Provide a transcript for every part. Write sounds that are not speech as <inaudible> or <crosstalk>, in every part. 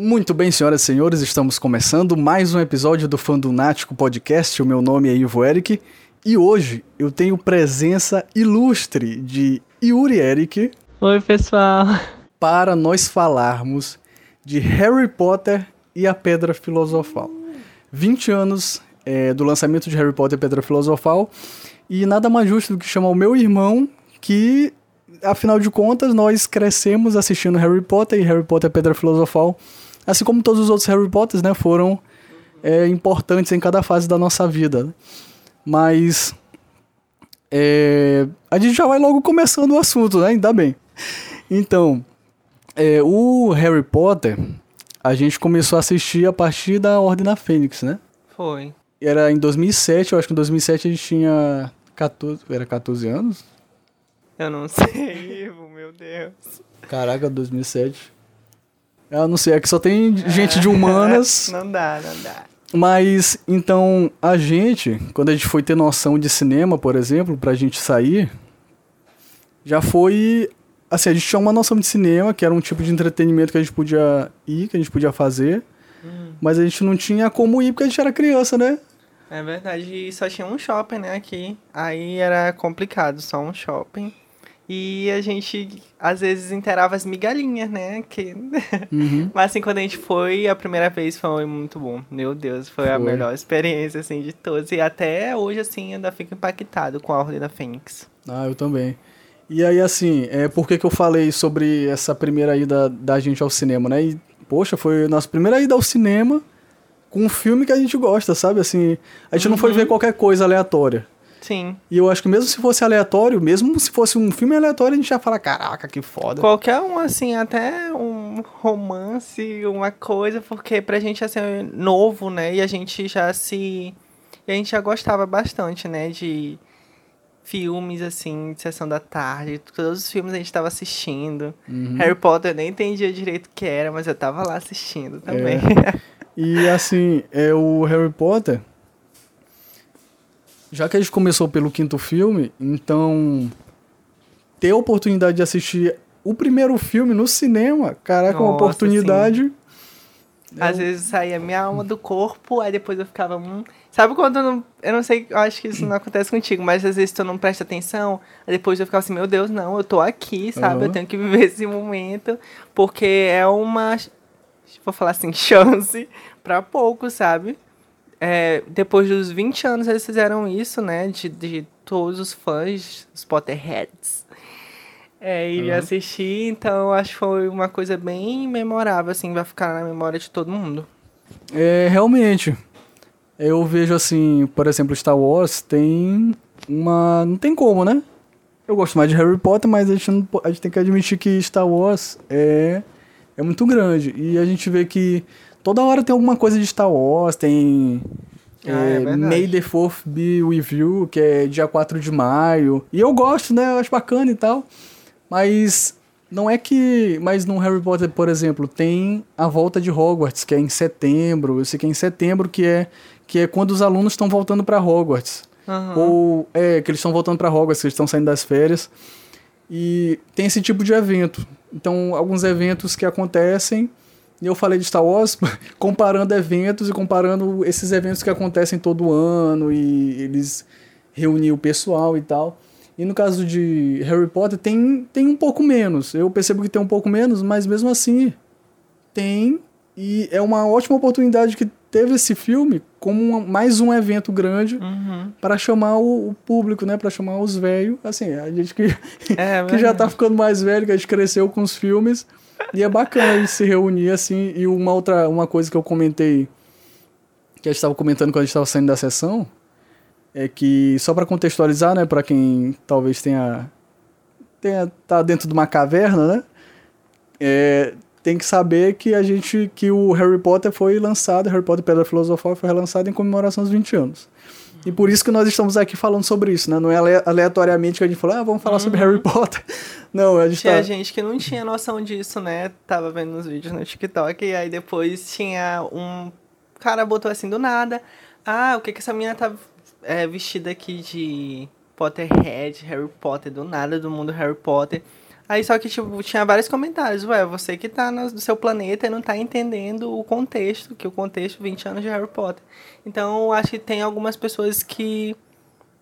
Muito bem, senhoras e senhores, estamos começando mais um episódio do Fandunático Podcast. O meu nome é Ivo Eric e hoje eu tenho presença ilustre de Yuri Eric. Oi, pessoal. Para nós falarmos de Harry Potter e a Pedra Filosofal. 20 anos é, do lançamento de Harry Potter e a Pedra Filosofal e nada mais justo do que chamar o meu irmão que afinal de contas, nós crescemos assistindo Harry Potter e Harry Potter e a Pedra Filosofal assim como todos os outros Harry Potters, né, foram é, importantes em cada fase da nossa vida. Mas é, a gente já vai logo começando o assunto, né? Ainda bem. Então, é, o Harry Potter, a gente começou a assistir a partir da Ordem da Fênix, né? Foi. Era em 2007, eu acho que em 2007 a gente tinha 14, era 14 anos? Eu não <laughs> sei, meu Deus. Caraca, 2007. Eu não sei, é que só tem gente de humanas. <laughs> não dá, não dá. Mas, então, a gente, quando a gente foi ter noção de cinema, por exemplo, pra gente sair, já foi. Assim, a gente tinha uma noção de cinema, que era um tipo de entretenimento que a gente podia ir, que a gente podia fazer. Hum. Mas a gente não tinha como ir porque a gente era criança, né? É verdade, e só tinha um shopping, né, aqui. Aí era complicado, só um shopping. E a gente, às vezes, inteirava as migalhinhas, né? Que... Uhum. <laughs> Mas, assim, quando a gente foi, a primeira vez foi muito bom. Meu Deus, foi, foi, a melhor experiência, assim, de todos. E até hoje, assim, ainda fico impactado com a Ordem da Fênix. Ah, eu também. E aí, assim, é, por que, que eu falei sobre essa primeira ida da gente ao cinema, né? E, poxa, foi a nossa primeira ida ao cinema com um filme que a gente gosta, sabe? Assim, a gente uhum. não foi uhum. ver qualquer coisa aleatória. Sim. E eu acho que mesmo se fosse aleatório, mesmo se fosse um filme aleatório, a gente já fala, caraca, que foda. Qualquer um, assim, até um romance, uma coisa, porque pra gente, assim, é novo, né? E a gente já se... E a gente já gostava bastante, né? De filmes, assim, de sessão da tarde. Todos os filmes a gente tava assistindo. Uhum. Harry Potter eu nem entendia direito o que era, mas eu tava lá assistindo também. É. E, assim, é o Harry Potter já que a gente começou pelo quinto filme, então ter a oportunidade de assistir o primeiro filme no cinema, caraca, Nossa, uma oportunidade. Sim. Às vezes saía minha alma do corpo, aí depois eu ficava. Hum... Sabe quando eu não. Eu não sei, eu acho que isso não acontece contigo, mas às vezes tu não presta atenção, aí depois eu ficava assim, meu Deus, não, eu tô aqui, sabe? Uhum. Eu tenho que viver esse momento, porque é uma. Vou falar assim, <laughs> chance para pouco, sabe? É, depois dos 20 anos eles fizeram isso, né? De, de todos os fãs, os Potterheads, é, ir uhum. assistir. Então, acho que foi uma coisa bem memorável, assim, vai ficar na memória de todo mundo. É, realmente. Eu vejo, assim, por exemplo, Star Wars tem uma... Não tem como, né? Eu gosto mais de Harry Potter, mas a gente, não, a gente tem que admitir que Star Wars é, é muito grande. E a gente vê que Toda hora tem alguma coisa de Star Wars, tem. Ah, é, é May the 4th be with you, que é dia 4 de maio. E eu gosto, né? Eu acho bacana e tal. Mas não é que. Mas no Harry Potter, por exemplo, tem a volta de Hogwarts, que é em setembro. Eu sei que é em setembro, que é, que é quando os alunos estão voltando para Hogwarts. Uhum. Ou é, que eles estão voltando para Hogwarts, que eles estão saindo das férias. E tem esse tipo de evento. Então, alguns eventos que acontecem e eu falei de Star Wars <laughs> comparando eventos e comparando esses eventos que acontecem todo ano e eles reunir o pessoal e tal. E no caso de Harry Potter tem, tem um pouco menos. Eu percebo que tem um pouco menos, mas mesmo assim tem. E é uma ótima oportunidade que teve esse filme como uma, mais um evento grande uhum. para chamar o, o, público, né? Para chamar os velhos. Assim, a gente que, é, <laughs> que já tá ficando mais velho, que a gente cresceu com os filmes e é bacana de se reunir assim. E uma outra uma coisa que eu comentei, que a gente estava comentando quando a gente estava saindo da sessão, é que, só para contextualizar, né, para quem talvez tenha, tenha tá dentro de uma caverna, né, é, tem que saber que a gente que o Harry Potter foi lançado, Harry Potter Pedra Filosofal foi relançado em comemoração aos 20 anos. E por isso que nós estamos aqui falando sobre isso, né? Não é aleatoriamente que a gente falou, ah, vamos falar uhum. sobre Harry Potter. <laughs> Não, a gente Tinha tá... gente que não tinha noção disso, né? Tava vendo nos vídeos no TikTok e aí depois tinha um cara botou assim do nada, ah, o que que essa menina tá é, vestida aqui de Potterhead, Harry Potter, do nada, do mundo Harry Potter. Aí só que, tipo, tinha vários comentários. Ué, você que tá no seu planeta e não tá entendendo o contexto, que o contexto 20 anos de Harry Potter. Então, acho que tem algumas pessoas que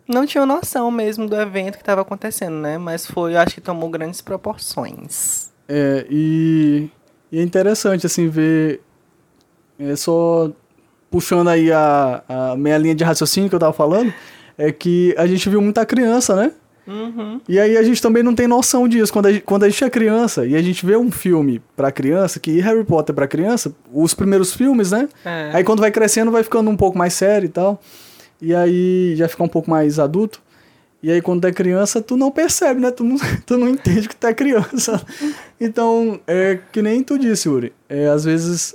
não tinham noção mesmo do evento que estava acontecendo, né? Mas foi, acho que tomou grandes proporções. É, e, e é interessante, assim, ver. É só puxando aí a, a minha linha de raciocínio que eu tava falando, é que a gente viu muita criança, né? Uhum. E aí a gente também não tem noção disso. Quando a, gente- quando a gente é criança e a gente vê um filme pra criança, que Harry Potter pra criança, os primeiros filmes, né? É. Aí quando vai crescendo vai ficando um pouco mais sério e tal. E aí já fica um pouco mais adulto. E aí quando tu é criança, tu não percebe, né? Tu não, <laughs> tu não entende que tu é criança. Então, é que nem tu disse, Yuri. É, às vezes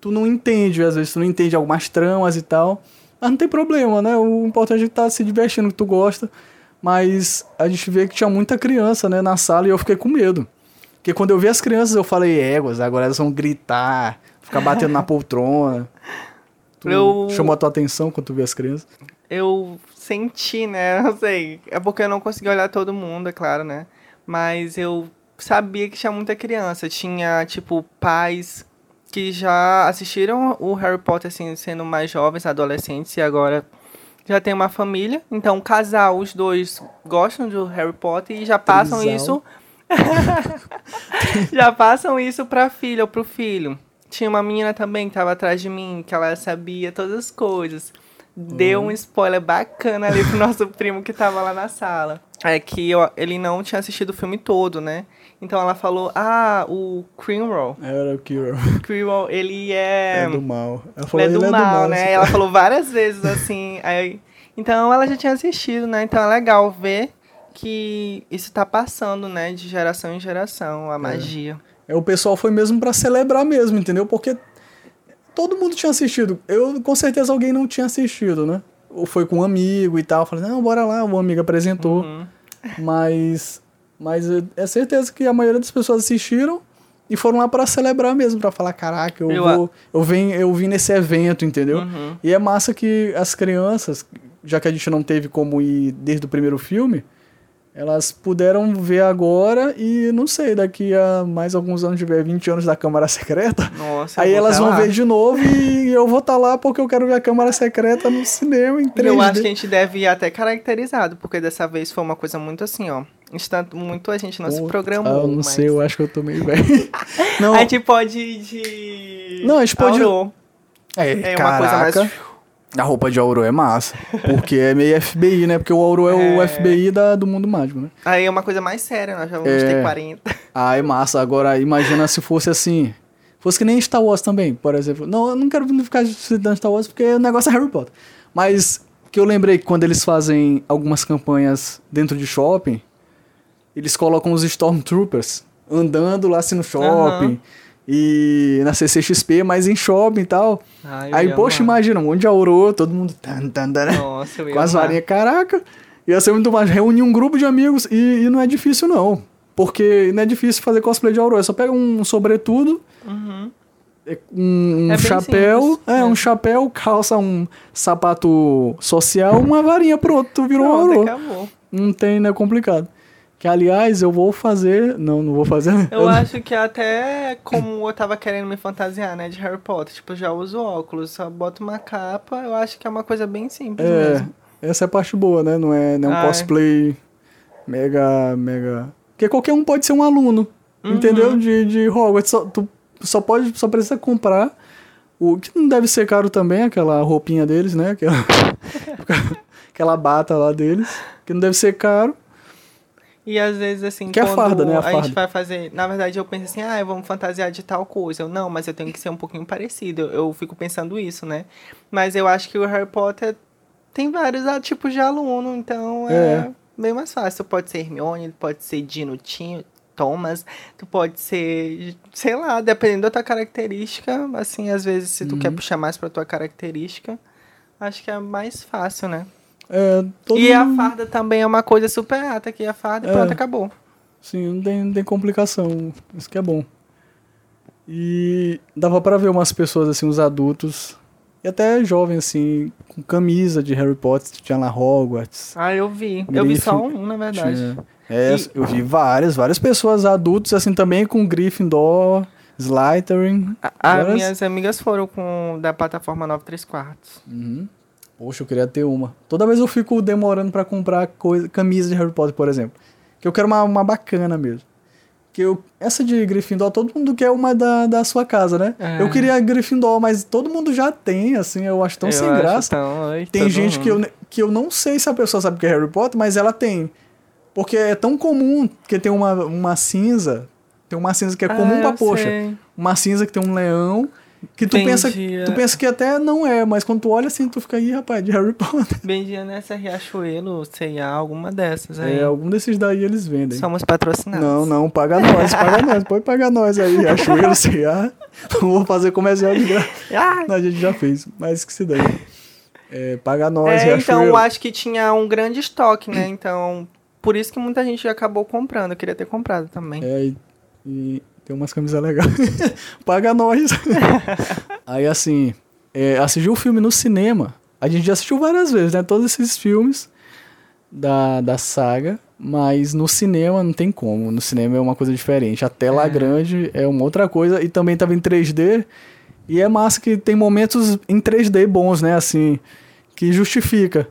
tu não entende, às vezes tu não entende algumas tramas e tal. Mas não tem problema, né? O importante é que tá se divertindo, que tu gosta. Mas a gente vê que tinha muita criança, né, na sala e eu fiquei com medo. Porque quando eu vi as crianças, eu falei, éguas, agora elas vão gritar, ficar batendo na <laughs> poltrona. Tu Eu- chamou a tua atenção quando tu viu as crianças? eu senti, né? <laughs> Não sei. É porque eu não consegui olhar todo mundo, é claro, né? Mas eu sabia que tinha muita criança. Tinha, tipo, pais que já assistiram o Harry Potter, assim, sendo mais jovens, adolescentes, e agora já tem uma família. Então, casal, os dois gostam do Harry Potter e já passam Trisal. isso. <laughs> já passam isso pra filha ou pro filho. Tinha uma menina também que tava atrás de mim, que ela sabia todas as coisas. Deu um spoiler bacana ali pro <laughs> nosso primo que tava lá na sala. É que eu- ele não tinha assistido o filme todo, né? Então ela falou: Ah, o Creamroll. Era o Kiro. <laughs> Creamroll, ele é. É, do mal. Ela Ele é do "Ele mal, né? assim." Ela falou <laughs> várias vezes assim. aí- então ela já tinha assistido, né? Então é legal ver que isso tá passando, né? De geração em geração, a magia. É, o pessoal foi mesmo pra celebrar mesmo, entendeu? Porque todo mundo tinha assistido. Eu, com certeza, alguém não tinha assistido, né? Ou foi com um amigo e tal. Falei, não, bora lá. O amigo apresentou. Uhum. Mas, mas é- certeza que a maioria das pessoas assistiram e foram lá pra celebrar mesmo, pra falar, caraca, eu, Eu vou, eu, venho, eu vim nesse evento, entendeu? Uhum. E é massa que as crianças, já que a gente não teve como ir desde o primeiro filme, elas puderam ver agora e não sei, daqui a mais alguns anos, tiver 20 anos da Câmara <laughs> Secreta, Nossa, aí elas tá vão lá. ver de novo e <laughs> eu vou estar lá porque eu quero ver a Câmara Secreta no cinema em 3D. Eu acho que a gente deve ir até caracterizado, porque dessa vez foi uma coisa muito assim, ó. Está muito a gente não se programou. Ah, eu não mas sei, eu acho que eu tô meio velho. <laughs> não, A gente pode ir de. Não, a gente pode- Aurô. é, É uma coisa mais. A roupa de Auro é massa. Porque é meio FBI, né? Porque o Auro é, o É. FBI da, do mundo mágico, né? Aí é uma coisa mais séria, nós já vamos É. ter 40. <laughs> Ah, é massa. Agora, imagina se fosse assim. Fosse que nem Star Wars também, por exemplo. Não, eu não quero ficar citando Star Wars porque o negócio é Harry Potter. Mas que eu lembrei que quando eles fazem algumas campanhas dentro de shopping, eles colocam os Stormtroopers andando lá assim no shopping. Aham. E na CCXP, mas em shopping e tal. Eu Aí, poxa, amar. imagina, um monte de aurô, todo mundo. Tan, tan, tan, Nossa, eu ia com as varinhas, caraca. Ia ser muito mais. Reunir um grupo de amigos e, e não é difícil, não. Porque não é difícil fazer cosplay de aurô. É só pega um sobretudo, Uhum. é, um, É chapéu. simples, é, é. um chapéu, calça um sapato social, uma varinha pronto, tu virou um Pronto, aurô. acabou. Não tem, não é complicado. Que, aliás, eu vou fazer. Não, não vou fazer. Eu acho que até como eu tava querendo me fantasiar, né, de Harry Potter, tipo, já uso óculos, só boto uma capa, eu acho que é uma coisa bem simples É, mesmo. essa é a parte boa, né? Não é, não é um Ah, é. cosplay mega, mega... Porque qualquer um pode ser um aluno, Uhum. entendeu? De, de Hogwarts. Só, tu só, pode, só precisa comprar o que não deve ser caro também, aquela roupinha deles, né? Aquela, <laughs> aquela bata lá deles, que não deve ser caro. E às vezes, assim, Que é quando farda, né? A a, gente vai fazer. Na verdade, eu penso assim, ah, vamos fantasiar de tal coisa. Eu, não, mas eu tenho que ser um pouquinho parecido. Eu, eu fico pensando isso, né? Mas eu acho que o Harry Potter tem vários ah, tipos de aluno, então é, É. bem mais fácil. Tu pode ser Hermione, pode ser Dino Tinho, Thomas, tu pode ser, sei lá, dependendo da tua característica. Assim, às vezes, se tu Uhum. quer puxar mais pra tua característica, acho que é mais fácil, né? É, E a mundo- farda também é uma coisa super ata, que a farda e É. pronto, acabou. Sim, não tem, não tem complicação. Isso que é bom. E dava pra ver umas pessoas, assim, os adultos, e até jovens, assim, com camisa de Harry Potter, tinha lá Hogwarts. Ah, eu vi. Eu vi só Grife- um, na verdade. Tinha- É, E- eu vi várias, várias pessoas adultas assim também com Gryffindor, Slytherin. A- a- várias- minhas amigas foram com da plataforma 9 3 quartos. Uhum. Poxa, eu queria ter uma. Toda vez eu fico demorando pra comprar coisa, camisa de Harry Potter, por exemplo. Que eu quero uma, uma bacana mesmo. Que eu, essa de Gryffindor, todo mundo quer uma da, da sua casa, né? É. Eu queria Gryffindor, mas todo mundo já tem, assim, eu acho tão Eu sem acho graça. tão- ai, Tem gente que eu, que eu não sei se a pessoa sabe que é Harry Potter, mas ela tem. Porque é tão comum que tem uma, uma cinza. Tem uma cinza que é comum Ah, pra poxa. sei. Uma cinza que tem um leão. Que tu pensa, tu é. pensa que até não é, mas quando tu olha assim, tu fica aí, rapaz, de Harry Potter. <laughs> Vendia nessa Riachuelo, C&A, alguma dessas aí. É, algum desses daí eles vendem. Somos patrocinados. Não, não, paga nós, paga nós, pode pagar nós aí. Achoeiro, C&A. Não <laughs> vou fazer comercial de graça. <laughs> Ah, a gente já fez, mas que se daí. É, paga nós, é, então Riachuelo. eu acho que tinha um grande estoque, né? Então, por isso que muita gente acabou comprando. Eu queria ter comprado também. É, e, e tem umas camisas legais. <laughs> Paga nós. <laughs> Aí assim, é, assistir o filme no cinema. A gente já assistiu várias vezes, né? Todos esses filmes da, da saga. Mas no cinema não tem como. No cinema é uma coisa diferente. A tela É. grande é uma outra coisa. E também tava em 3D. E é massa que tem momentos em 3D bons, né? Assim, que justifica.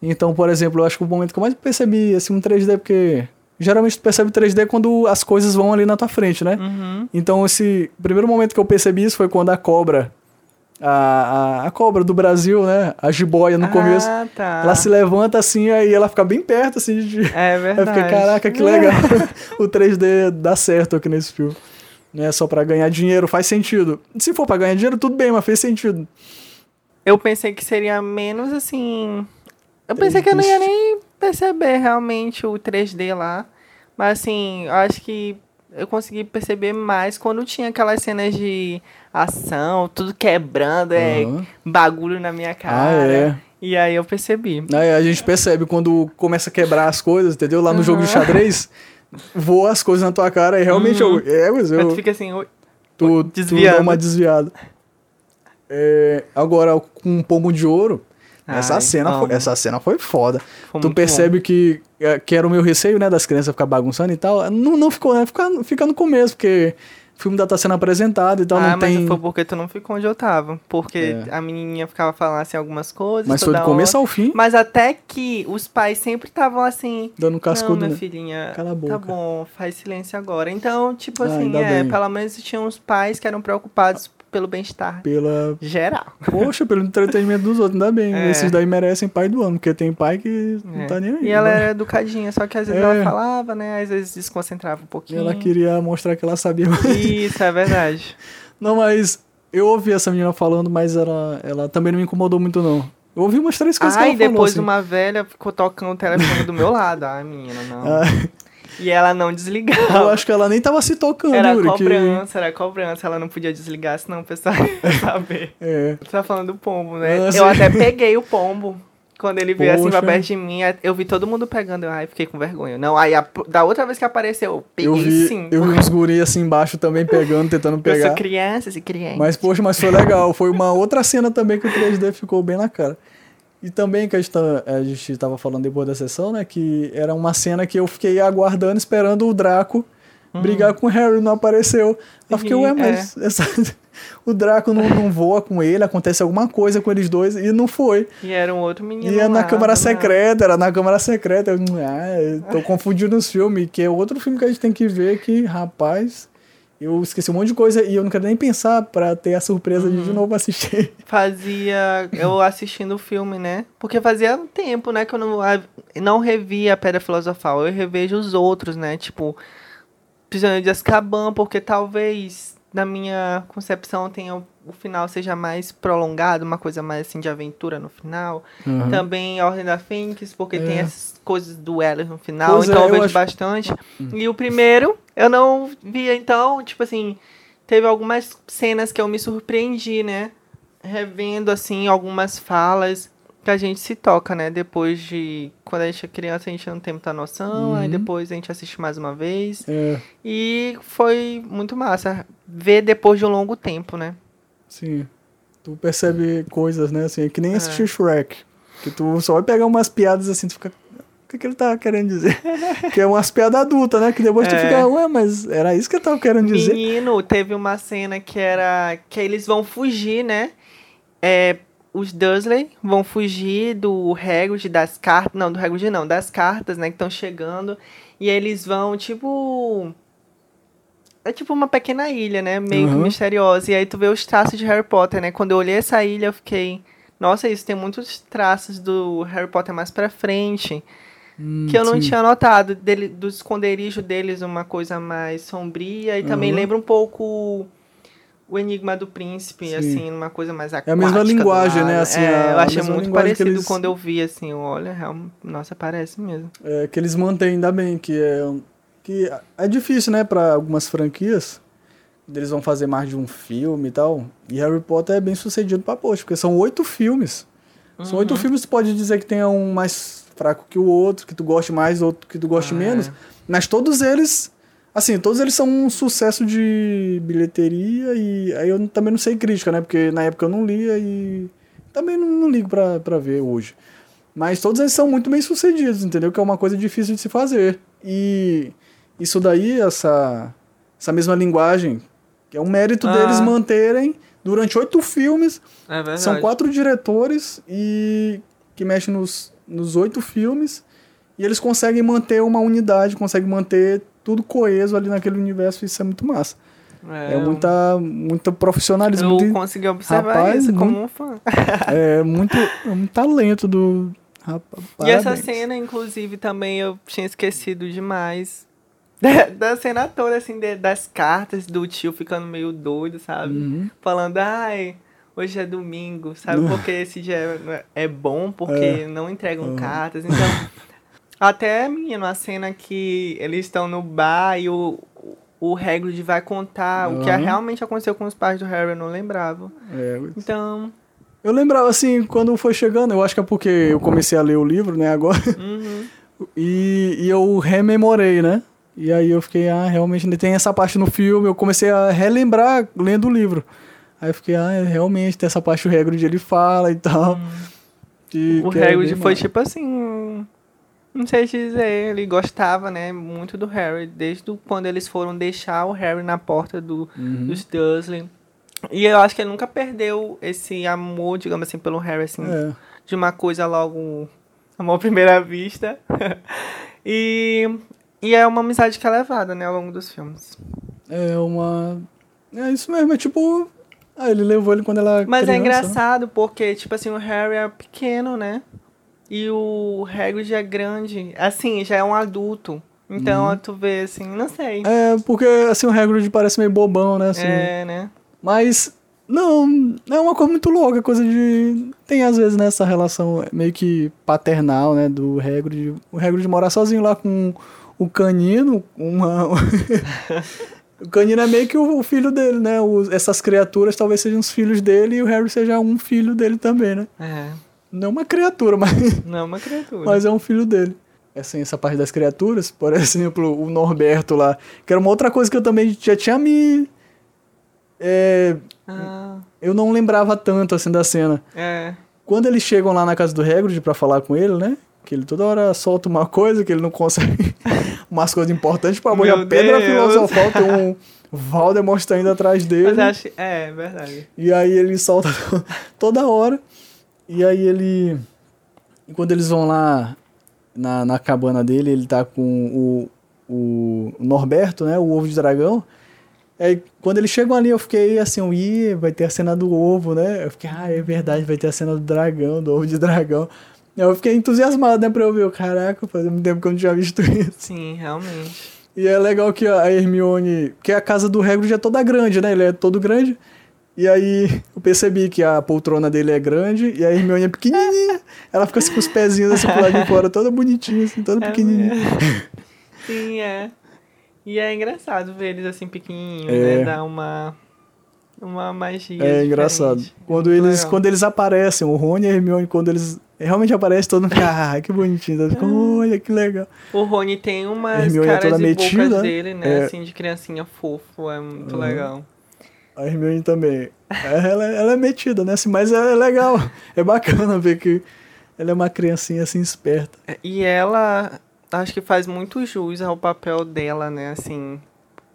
Então, por exemplo, eu acho que o momento que eu mais percebi assim, um 3D, porque geralmente tu percebe 3D quando as coisas vão ali na tua frente, né? Uhum. Então, esse primeiro momento que eu percebi isso foi quando a cobra, a, a, a cobra do Brasil, né? A jiboia no começo, Ah, tá. ela se levanta assim, aí ela fica bem perto, assim, de. É <laughs> Aí eu verdade. fiquei, caraca, que legal. <laughs> o 3D dá certo aqui nesse filme. Não é só pra ganhar dinheiro, faz sentido. Se for pra ganhar dinheiro, tudo bem, mas fez sentido. Eu pensei que seria menos assim. Eu pensei que eu não ia nem perceber realmente o 3D lá. Mas assim, eu acho que eu consegui perceber mais quando tinha aquelas cenas de ação, tudo quebrando, é Aham. bagulho na minha cara. Ah, é. E aí eu percebi. Aí a gente percebe quando começa a quebrar as coisas, entendeu? Lá no jogo de xadrez, voa as coisas na tua cara e realmente Uhum. eu. É, mas Mas eu. tu fica assim, oi, tu, tu desviando. dá uma desviada. É, agora, com um pombo de ouro, essa, Ai, cena amo. foi, essa cena foi foda. foi tu percebe que, é, que era o meu receio, né, das crianças ficar bagunçando e tal. Não, não ficou, né? Fica, fica no começo, porque o filme ainda tá sendo apresentado, então ah, não mas tem. foi porque tu não ficou onde eu tava. Porque É. a menininha ficava falando assim algumas coisas. Mas foi do começo hora. ao fim, Mas até que os pais sempre estavam assim. dando um Não, cascudo, minha né? filhinha, Cala a boca. tá bom, faz silêncio agora. Então, tipo Ah, assim, é, bem. pelo menos tinha uns pais que eram preocupados pelo bem-estar Pela. geral. Poxa, pelo entretenimento dos outros, ainda bem. <laughs> É. Esses daí merecem pai do ano, porque tem pai que não É. tá nem aí. E ela né? era educadinha, só que às vezes É. ela falava, né? Às vezes desconcentrava um E pouquinho. ela queria mostrar que ela sabia. Isso, é verdade. <laughs> Não, mas eu ouvi essa menina falando, mas ela, ela também não me incomodou muito, não. Eu ouvi umas três coisas Ai, que ela falou, depois assim. uma velha ficou tocando o telefone do meu lado. Ai, menina, não. <laughs> Ah, E ela não eu desligava. acho que ela nem tava se tocando, Era Yuri, cobrança, era cobrança. Ela não podia desligar, senão o pessoal ia <laughs> saber. Que... É. Você tá falando do pombo, né? Ah, eu até peguei o pombo. Quando ele veio assim pra Poxa. perto de mim, eu vi todo mundo pegando. Eu, ai, fiquei com vergonha. Não, aí a- da outra vez que apareceu, eu peguei Eu vi, sim. eu vi uns guri assim embaixo também pegando, tentando <laughs> Eu pegar. sou criança, e criança. Mas, poxa, mas foi legal. Foi uma outra cena também que o 3D ficou bem na cara. E também que a gente, tá- a gente tava falando depois da sessão, né? Que era uma cena que eu fiquei aguardando, esperando o Draco brigar com o Harry, não apareceu. Eu fiquei, Uhum, ué, mas essa- <laughs> o Draco não, não voa com ele, acontece alguma coisa com eles dois, e não foi. E era um outro menino. E é na lá, Câmara né? Secreta, era na Câmara Secreta. Eu, ah, eu tô confundindo os filmes, que é outro filme que a gente tem que ver que, rapaz, eu esqueci um monte de coisa e eu não quero nem pensar pra ter a surpresa de de Uhum. novo assistir. <laughs> Fazia eu assistindo o filme, né? Porque fazia um tempo, né, que eu não, não revia a Pedra Filosofal. Eu revejo os outros, né? Tipo, Prisioneiro de Azkaban, porque talvez, na minha concepção, tenha o final seja mais prolongado, uma coisa mais assim de aventura no final. Uhum. Também a Ordem da Fênix, porque É. tem essas coisas duelos no final, Pois então é, eu vejo acho- bastante. E o primeiro, eu não via, então, tipo assim, teve algumas cenas que eu me surpreendi, né? Revendo, assim, algumas falas que a gente se toca, né? Depois de. Quando a gente é criança, a gente não tem muita noção, aí Uhum. depois a gente assiste mais uma vez. É, E foi muito massa ver depois de um longo tempo, né? Sim. Tu percebe coisas, né? Assim, é que nem É. assistir Shrek. Que tu só vai pegar umas piadas assim, tu fica. o que, que ele tava querendo dizer? <laughs> que é umas piadas adultas, né? Que depois tu É. fica, ué, mas era isso que ele tava querendo dizer? Menino, teve uma cena que era que eles vão fugir, né? É, os Dursley vão fugir do Hagrid das cartas, não, do Hagrid não, das cartas, né, que estão chegando, e eles vão tipo é tipo uma pequena ilha, né, meio Uhum. misteriosa, e aí tu vê os traços de Harry Potter, né? Quando eu olhei essa ilha, eu fiquei, nossa, isso tem muitos traços do Harry Potter mais pra frente Hum, que eu não sim. tinha notado dele, do esconderijo deles uma coisa mais sombria e também Uhum. lembra um pouco o Enigma do Príncipe, Sim. assim, uma coisa mais a aquática. mesma do linguagem, né, assim, é, a- eu a achei mesma muito parecido eles- quando eu vi, assim, olha, nossa, parece mesmo. É, que eles mantêm ainda bem, que é que é difícil, né, para algumas franquias. Eles vão fazer mais de um filme e tal. E Harry Potter é bem sucedido pra poxa, porque são oito filmes. São Uhum. oito filmes, tu pode dizer que tenha um mais fraco que o outro, que tu goste mais, outro que tu goste Ah, menos. é. Mas todos eles, assim, todos eles são um sucesso de bilheteria e aí eu também não sei crítica, né? Porque na época eu não lia e também não, não ligo pra, pra ver hoje. Mas todos eles são muito bem sucedidos, entendeu? Que é uma coisa difícil de se fazer. E isso daí, essa, essa mesma linguagem, que é um mérito Ah. deles manterem durante oito filmes É verdade. são quatro diretores e que mexem nos, nos oito filmes e eles conseguem manter uma unidade, conseguem manter tudo coeso ali naquele universo isso é muito massa. É, muita, muito profissionalismo, Eu de- consegui observar Rapaz, isso como muito- um fã. <laughs> é muito, é talento do rapaz. E essa cena, inclusive, também eu tinha esquecido demais. Da, da cena toda, assim, de- das cartas do tio ficando meio doido, sabe? Uhum. Falando, ai, hoje é domingo, sabe? Porque esse dia é, é bom, porque É. não entregam Uhum. cartas. Então, até, menino, a cena que eles estão no bar e o, o Hagrid vai contar o que Uhum. realmente aconteceu com os pais do Harry, eu não lembrava. É, Então, eu lembrava assim, quando foi chegando, eu acho que é porque eu comecei a ler o livro, né, agora, uhum. <laughs> e, e eu rememorei, né? E aí eu fiquei, ah, realmente ainda tem essa parte no filme, eu comecei a relembrar lendo o livro. Aí eu fiquei, ah, realmente tem essa parte o Hagrid ele fala e tal. que- o é Hagrid foi tipo assim. Não sei dizer, ele gostava, né, muito do Harry, desde quando eles foram deixar o Harry na porta do, Uhum. dos Dursley. E eu acho que ele nunca perdeu esse amor, digamos assim, pelo Harry, assim, É. de uma coisa logo amor à primeira vista. <laughs> e, e é uma amizade que é levada, né, ao longo dos filmes. É uma. É isso mesmo, é tipo. Ah, ele levou ele quando ela. Mas criança, é né? engraçado porque, tipo assim, o Harry é pequeno, né? E o Hagrid é grande. Assim, já é um adulto. Então, Uhum. tu vê, assim, não sei. É, porque assim o Hagrid parece meio bobão, né? Assim, É, né? Mas. Não, é uma coisa muito louca, coisa de. Tem às vezes nessa relação meio que paternal, né? Do Hagrid. O Hagrid morar sozinho lá com o canino, uma. <laughs> o canino é meio que o, filho dele, né? Os- essas criaturas talvez sejam os filhos dele e o Harry seja um filho dele também, né? É. Não uma criatura, <laughs> mas, Não é uma criatura. mas é um filho dele. Assim, essa parte das criaturas, por <laughs> exemplo, o Norberto lá, que era uma outra coisa que eu também já tinha me. é, Ah, eu não lembrava tanto assim da cena. é. Quando eles chegam lá na casa do Hagrid pra falar com ele, né? Que ele toda hora solta uma coisa que ele não consegue. <laughs> umas coisas importantes pra Meu a pedra Deus. filosofal, tem um Valdemort tá indo atrás dele. Mas acho. É, verdade. E aí ele solta <laughs> toda hora. E aí ele. E quando eles vão lá na, na cabana dele, ele tá com o, o Norberto, né? O ovo de dragão. Aí quando eles chegam ali, eu fiquei assim, ih, vai ter a cena do ovo, né? Eu fiquei, ah, é verdade, vai ter a cena do dragão, do ovo de dragão. Eu fiquei entusiasmado, né, pra eu ver. Caraca, fazia muito tempo que eu não tinha visto <laughs> isso. Sim, realmente. E é legal que a Hermione. Porque a casa do Hagrid é toda grande, né? Ele é todo grande. E aí eu percebi que a poltrona dele é grande e a Hermione é pequenininha. <laughs> Ela fica assim com os pezinhos assim pro lado de fora, toda bonitinha, assim, toda É pequenininha. <laughs> Sim, é. E é engraçado ver eles assim pequenininhos, É. né? Dá uma. Uma magia. É engraçado. diferente. Quando Muito eles, legal. quando eles aparecem, o Rony e a Hermione, quando eles realmente aparecem, todo mundo fica, ah, que bonitinho. Fica, olha que legal. O Rony tem umas Hermione é caras toda e metida, bocas dele, né? é. Assim, de criancinha fofo. É muito Uhum. legal. A Hermione também. Ela, ela é metida, né? Assim, mas é legal. É bacana ver que Ela é uma criancinha assim esperta. E ela acho que faz muito jus ao papel dela, né? Assim,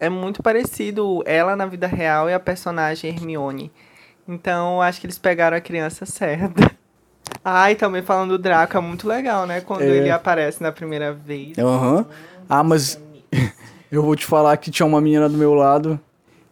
é muito parecido ela na vida real e a personagem Hermione. Então, acho que eles pegaram a criança certa. <laughs> Ah, e também falando do Draco, é muito legal, né? Quando É. ele aparece na primeira vez. Aham. Ah, mas <laughs> eu vou te falar que tinha uma menina do meu lado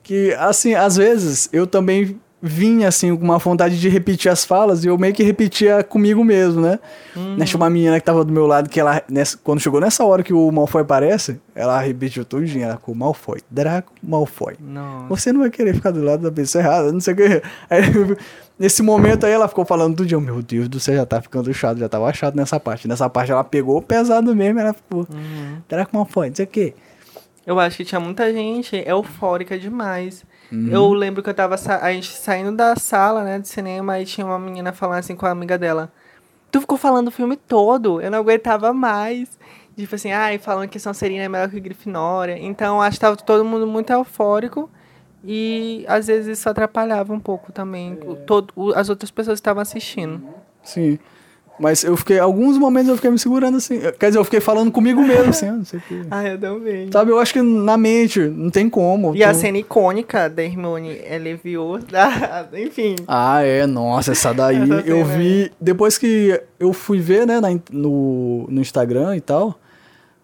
que, assim, às vezes eu também vinha, assim, com uma vontade de repetir as falas e eu meio que repetia comigo mesmo, né? Né, Tinha uma menina que tava do meu lado que ela, nessa- quando chegou nessa hora que o Malfoy aparece, ela repetiu tudinho, ela ficou Malfoy, Draco Malfoy. Nossa. Você não vai querer ficar do lado da pessoa errada, não sei o que. Aí, <laughs> nesse momento aí ela ficou falando tudo, eu, meu Deus do céu, já tá ficando chato, já tava chato nessa parte. Nessa parte ela pegou pesado mesmo, ela ficou, Uhum. Draco Malfoy, não sei o que. Eu acho que tinha muita gente eufórica demais. Uhum. Eu lembro que eu tava sa- a gente saindo da sala, né, de cinema, e tinha uma menina falando assim com a amiga dela. Tu ficou falando o filme todo, eu não aguentava mais. Tipo assim, ai, falando que Sonserina é melhor que Grifinória. Então, acho que tava todo mundo muito eufórico. E às vezes isso atrapalhava um pouco também o- todo, as outras pessoas que estavam assistindo. Sim. Mas eu fiquei, alguns momentos eu fiquei me segurando assim. Quer dizer, eu fiquei falando comigo mesmo, assim, ah, não sei o que. <laughs> Ah, eu também. Sabe, eu acho que na mente, não tem como. E a tu- cena icônica da Hermione é Leviosa, <laughs> enfim. Ah, é, nossa, essa daí <laughs> Essa eu cena vi. Depois que eu fui ver, né, na no, no Instagram e tal.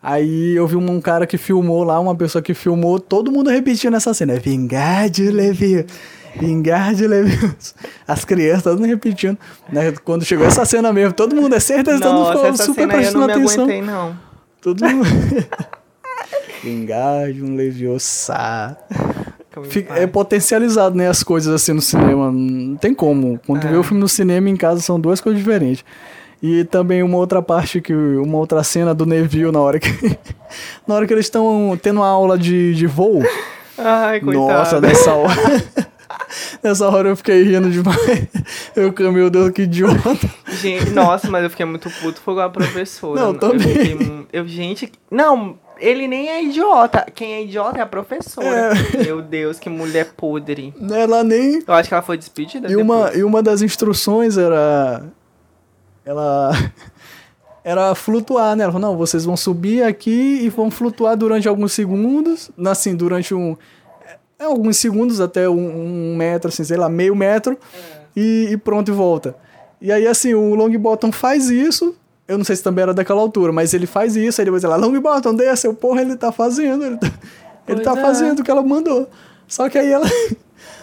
Aí eu vi um cara que filmou lá, uma pessoa que filmou, todo mundo repetindo essa cena. É vingar de Levi. Vingar de Levi. As crianças, mundo repetindo. Né? Quando chegou essa cena mesmo, todo mundo, é certeza, todo mundo Nossa, ficou super prestando não atenção. aguentei, não. Todo mundo. <laughs> vingar de um Leviosa. Fica- é potencializado, né, as coisas assim no cinema. Não tem como. Quando tu É. vê o filme no cinema em casa são duas coisas diferentes. E também uma outra parte que uma outra cena do Neville na hora que <laughs> na hora que eles estão tendo uma aula de, de voo. Ai, coitado. Nossa, nessa hora. <laughs> nessa hora eu fiquei rindo demais. Eu, meu Deus, que idiota. Gente, nossa, mas eu fiquei muito puto com a professora. Não, Eu também. fiquei mu- Eu, gente, não, ele nem é idiota. Quem é idiota é a professora. Meu Deus, que mulher podre. Ela nem Eu acho que ela foi despedida E uma, e uma das instruções era. Ela. Era flutuar, né? Ela falou, não, vocês vão subir aqui e vão flutuar durante alguns segundos. Assim, durante um. É, alguns segundos, até um, um metro, assim, sei lá, meio metro. E, e pronto, e volta. E aí, assim, o Longbottom faz isso. Eu não sei se também era daquela altura, mas ele faz isso. Aí depois ela, Longbottom, desce. Eu, porra, ele tá fazendo. Ele tá, ele tá é. fazendo o que ela mandou. Só que aí ela.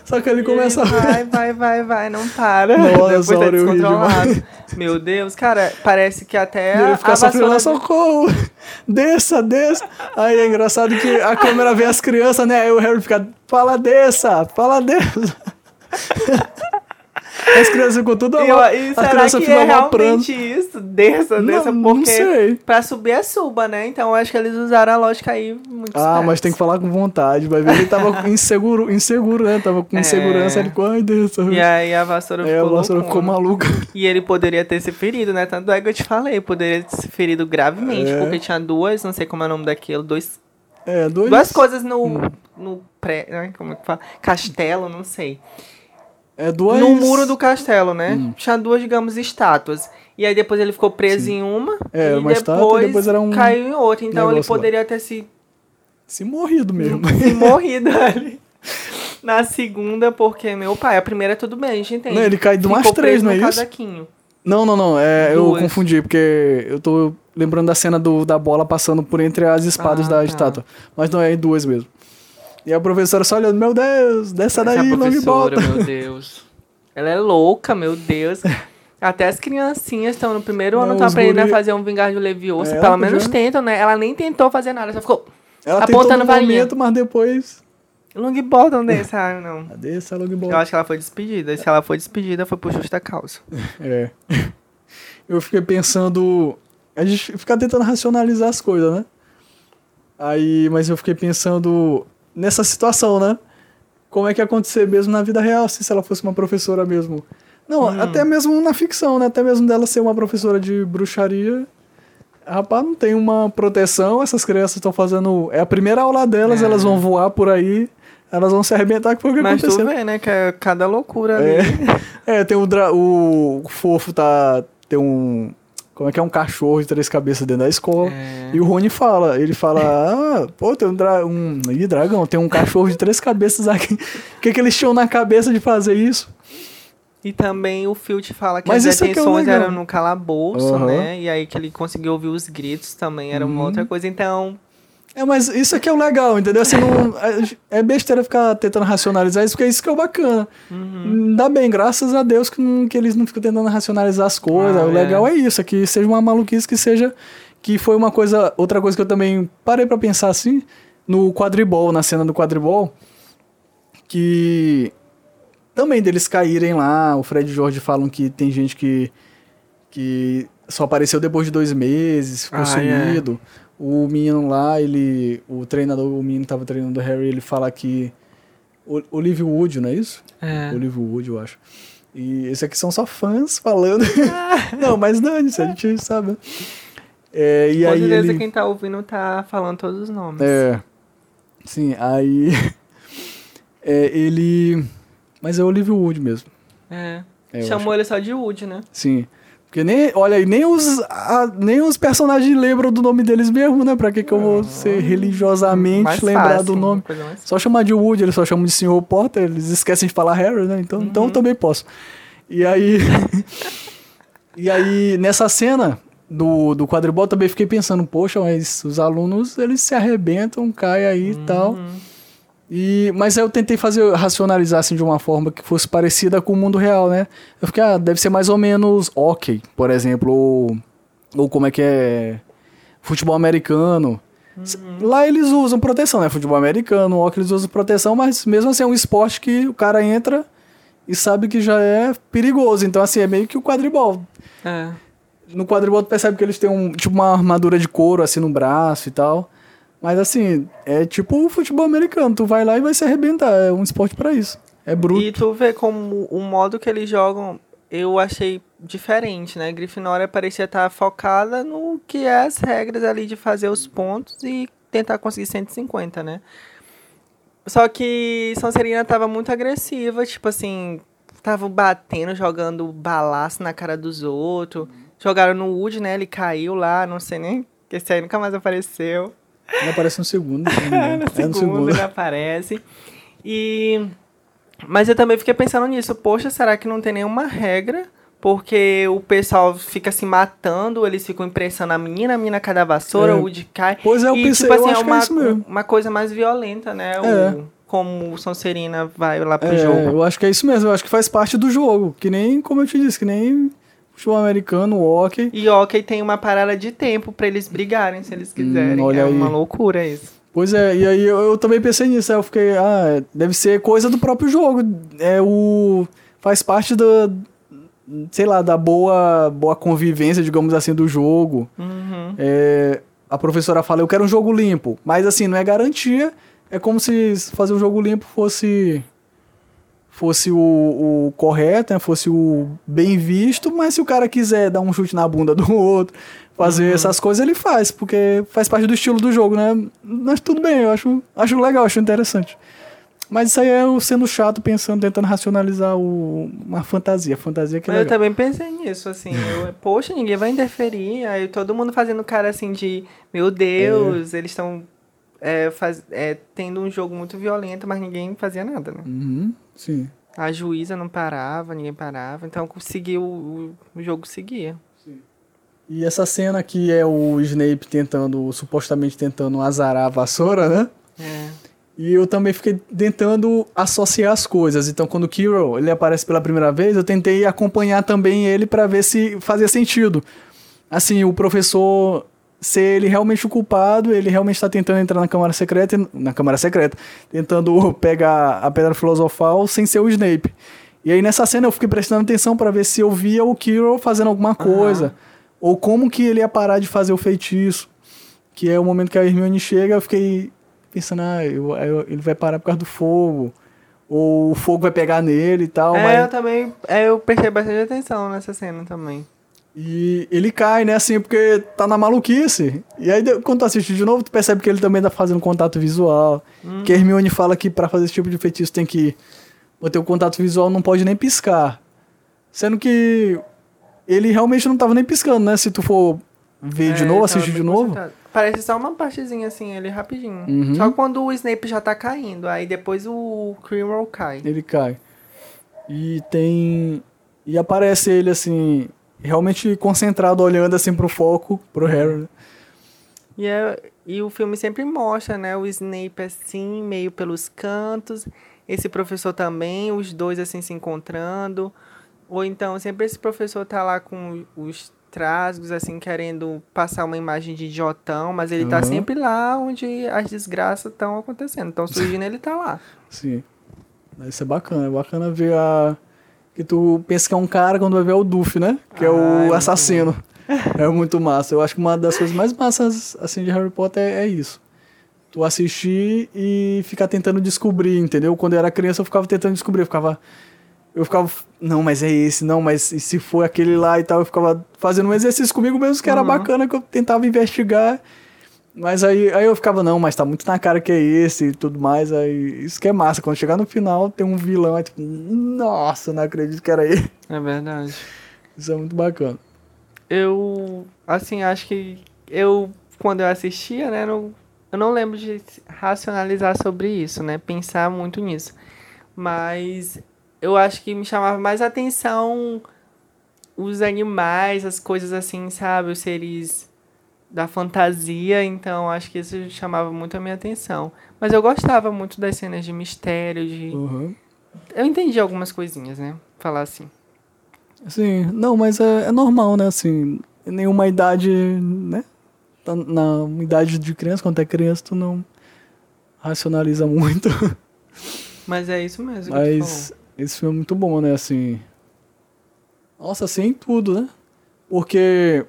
Só que ele começa a. Vai, vai, vai, vai, não para. Nossa, tá ri descontrolado. Meu Deus, cara, parece que até ele a fica sofrendo vassoura... socorro. <laughs> Desça, desça. Aí é engraçado que a câmera vê as crianças, né? Aí o Harry fica, fala desça, fala desça. <laughs> As crianças ficam tudo Eu, lá. e As será crianças que é realmente isso? Desça, Não, desça, não porque sei. pra subir é suba, né? Então eu acho que eles usaram a lógica aí muito Ah, mas espertos. tem que falar com vontade. Vai ver, ele tava inseguro, inseguro, né? Tava com É. insegurança. Ele ficou, ai, desça. E aí a vassoura a ficou vassoura ficou maluca. E ele poderia ter se ferido, né? Tanto é que eu te falei, poderia ter se ferido gravemente, É. porque tinha duas, não sei como é o nome daquilo, dois, É, dois. duas coisas no, Hum. no pré, né? como é que fala? Castelo, não sei. É duas. No muro do castelo, né? Hum. Tinha duas, digamos, estátuas. E aí depois ele ficou preso em uma É, e uma estátua e depois era um caiu em outra. Então ele negócio lá. poderia ter se Se morrido mesmo. <laughs> e morrido ali. Na segunda, porque, meu pai, a primeira tudo bem, a gente entende. Não, ele cai de umas três, não é isso? casaquinho. Não, não, não. É, eu confundi, porque eu tô lembrando da cena do, da bola passando por entre as espadas Ah, da tá. estátua. Mas não é em duas mesmo. E a professora só olhando, meu Deus, dessa daí, Essa professora, bota. meu Deus. Ela é louca, meu Deus. Até as criancinhas estão no primeiro ano, Não, estão os aprendendo guri- a fazer um vingar de Leviosa. É, Pelo menos podia- tentam, né? Ela nem tentou fazer nada, só ficou Ela apontando varinha. momento, mas depois... Longbottom desse, ah, não. <laughs> Cadê essa long Eu acho que ela foi despedida. E se ela foi despedida, foi por justa causa. <laughs> É. Eu fiquei pensando... A gente fica tentando racionalizar as coisas, né? Aí, mas eu fiquei pensando nessa situação, né? Como é que ia acontecer mesmo na vida real, se se ela fosse uma professora mesmo. Não, Hum. até mesmo na ficção, né? Até mesmo dela ser uma professora de bruxaria. Rapaz, não tem uma proteção, essas crianças estão fazendo. É a primeira aula delas, É. elas vão voar por aí, elas vão se arrebentar, foi o que Mas tu aconteceu. vê, né, que é cada loucura ali. É, <laughs> é tem o, dra- o, o fofo tá ter um. Como é que é um cachorro de três cabeças dentro da escola. É. E o Rony fala, ele fala, ah, pô, tem um, dra um ih, dragão, tem um cachorro de três cabeças aqui. O que, que eles tinham na cabeça de fazer isso? E também o Filch fala que Mas as é detenções legal. eram no calabouço, Aham. né? E aí que ele conseguiu ouvir os gritos também, era uma Uhum. outra coisa. Então, É, mas isso aqui é o legal, entendeu? Assim, não, é- é besteira ficar tentando racionalizar isso, porque isso que é o bacana. uhum. Ainda bem, graças a Deus que, não- que eles não ficam tentando racionalizar as coisas. Ah, o é. legal é isso, é que seja uma maluquice que seja. Que foi uma coisa. Outra coisa que eu também parei pra pensar assim, no quadribol, na cena do quadribol, que também deles caírem lá, o Fred e Jorge falam que tem gente que. que só apareceu depois de dois meses, ficou Ah, é. O menino lá, ele. O treinador, o menino tava treinando o Harry, ele fala que. Olivia Wood, não é isso? É. Olivia Wood, eu acho. E esse aqui são só fãs falando. <laughs> não, mas dane-se, a gente sabe. É, e Com aí certeza ele... quem tá ouvindo tá falando todos os nomes. É. Sim, aí... <laughs> é, ele... Mas é Olivia Wood mesmo. É. É, Chamou ele só de Wood, né? Sim. Porque nem, olha aí, nem os, a- nem os personagens lembram do nome deles mesmo, né? Pra que, que eu vou ser religiosamente Mais lembrar fácil, do nome? Só chamar de Woody, eles só chamam de Sr. Potter, eles esquecem de falar Harry, né? Então, então eu também posso. E aí. <laughs> e aí, nessa cena do, do quadribol, também fiquei pensando, poxa, mas os alunos eles se arrebentam, caem aí e tal. Uhum. E, mas aí eu tentei fazer racionalizar assim de uma forma que fosse parecida com o mundo real, né? Eu fiquei, ah, deve ser mais ou menos hockey, por exemplo, ou, ou como é que é futebol americano. S- Lá eles usam proteção, né? Futebol americano, hockey eles usam proteção, mas mesmo assim é um esporte que o cara entra e sabe que já é perigoso. Então assim, é meio que o quadribol. É. No quadribol tu percebe que eles têm um, tipo uma armadura de couro assim no braço e tal. Mas assim, é tipo o futebol americano, tu vai lá e vai se arrebentar, é um esporte pra isso. É bruto. E tu vê como o modo que eles jogam, eu achei diferente, né? Grifinória parecia estar focada no que é as regras ali de fazer os pontos e tentar conseguir 150, né? Só que Sonserina tava muito agressiva, tipo assim, tava batendo, jogando balaço na cara dos outros. Jogaram no Wood, né? Ele caiu lá, não sei nem. Esse aí nunca mais apareceu. Ele aparece no segundo. engano. <laughs> no é no segundo segundo. ele <laughs> aparece. E. Mas eu também fiquei pensando nisso. Poxa, será que não tem nenhuma regra? Porque o pessoal fica se matando, eles ficam impressando a menina, a menina cai da vassoura, É. o Woody cai. Pois é, eu e, pensei, tipo eu assim, acho é que é uma, isso mesmo. uma coisa mais violenta, né? É. O, como o Sonserina vai lá pro É, jogo. eu acho que é isso mesmo, eu acho que faz parte do jogo. Que nem, como eu te disse, que nem futebol americano, hockey. E ok, tem uma parada de tempo pra eles brigarem, se eles quiserem. Hum, olha é aí. uma loucura isso. Pois é, e aí eu, eu também pensei nisso, aí eu fiquei, ah, deve ser coisa do próprio jogo. É o. Faz parte da. Sei lá, da boa, boa convivência, digamos assim, do jogo. Uhum. É, a professora fala, eu quero um jogo limpo. Mas assim, não é garantia. É como se fazer um jogo limpo fosse. Fosse o, o correto, né? Fosse o bem visto, mas se o cara quiser dar um chute na bunda do outro, fazer essas coisas, ele faz, porque faz parte do estilo do jogo, né? Mas tudo bem, eu acho, acho legal, acho interessante. Mas isso aí é eu sendo chato, pensando, tentando racionalizar o, uma fantasia. Fantasia que é Mas eu legal. também pensei nisso, assim. eu- poxa, ninguém vai interferir. Aí todo mundo fazendo cara assim de, meu Deus, eles estão é, faz- é, tendo um jogo muito violento, mas ninguém fazia nada, né? Uhum, sim. A juíza não parava, ninguém parava. Então conseguiu, o, o jogo seguia. E essa cena que é o Snape tentando, supostamente tentando azarar a vassoura, né? É. E eu também fiquei tentando associar as coisas. Então, quando o Kirill ele aparece pela primeira vez, eu tentei acompanhar também ele pra ver se fazia sentido. Assim, o professor ser ele realmente o culpado, ele realmente está tentando entrar na Câmara Secreta, na Câmara Secreta, tentando <laughs> pegar a Pedra Filosofal sem ser o Snape. E aí nessa cena eu fiquei prestando atenção pra ver se eu via o Kirill fazendo alguma coisa, ou como que ele ia parar de fazer o feitiço. Que é o momento que a Hermione chega, eu fiquei pensando, ah, eu- eu- ele vai parar por causa do fogo. Ou o fogo vai pegar nele e tal. É, mas- eu também. É, eu prestei bastante atenção nessa cena também. E ele cai, né, assim, porque tá na maluquice. E aí, de- quando tu assiste de novo, tu percebe que ele também tá fazendo contato visual. Que a Hermione fala que pra fazer esse tipo de feitiço tem que manter o contato visual, não pode nem piscar. Sendo que ele realmente não tava nem piscando, né? Se tu for ver de É, novo, ele assistir de novo. concentrado. Parece só uma partezinha assim, ele rapidinho. Uhum. Só quando o Snape já tá caindo, aí depois o Quirrell cai. ele cai. E tem. E aparece ele assim, realmente concentrado, olhando assim pro foco, pro Harry. né? E, é, e o filme sempre mostra, né, o Snape assim, meio pelos cantos, esse professor também, os dois assim se encontrando. Ou então sempre esse professor tá lá com os trasgos, assim, querendo passar uma imagem de idiotão, mas ele tá Uhum. sempre lá onde as desgraças estão acontecendo. Então surgindo, ele tá lá. <laughs> Sim. Isso é bacana, é bacana ver a. Que tu pensa que é um cara quando vai ver o Duff, né? Que é Ah, é o assassino. É muito massa. Eu acho que uma das coisas mais massas assim de Harry Potter é, é isso. Tu assistir e ficar tentando descobrir, entendeu? Quando eu era criança eu ficava tentando descobrir, eu ficava. Eu ficava, não, mas é esse, não, mas e se for aquele lá e tal, eu ficava fazendo um exercício comigo mesmo que era Uhum. bacana, que eu tentava investigar. Mas aí, aí eu ficava, não, mas tá muito na cara que é esse e tudo mais. Aí, isso que é massa. Quando chegar no final, tem um vilão, aí tipo, nossa, não acredito que era ele. É verdade. Isso é muito bacana. Eu, assim, acho que eu, quando eu assistia, né, não, eu não lembro de racionalizar sobre isso, né, pensar muito nisso. Mas eu acho que me chamava mais atenção os animais, as coisas assim, sabe, os seres da fantasia, então acho que isso chamava muito a minha atenção. Mas eu gostava muito das cenas de mistério, de... Uhum. Eu entendi algumas coisinhas, né, falar assim. Sim, não, mas é, é normal, né? Assim, nenhuma idade, né? Tá Na idade de criança, quando é criança, tu não racionaliza muito. Mas é isso mesmo. Mas esse filme é muito bom, né? Assim. Nossa, assim, em tudo, né? Porque,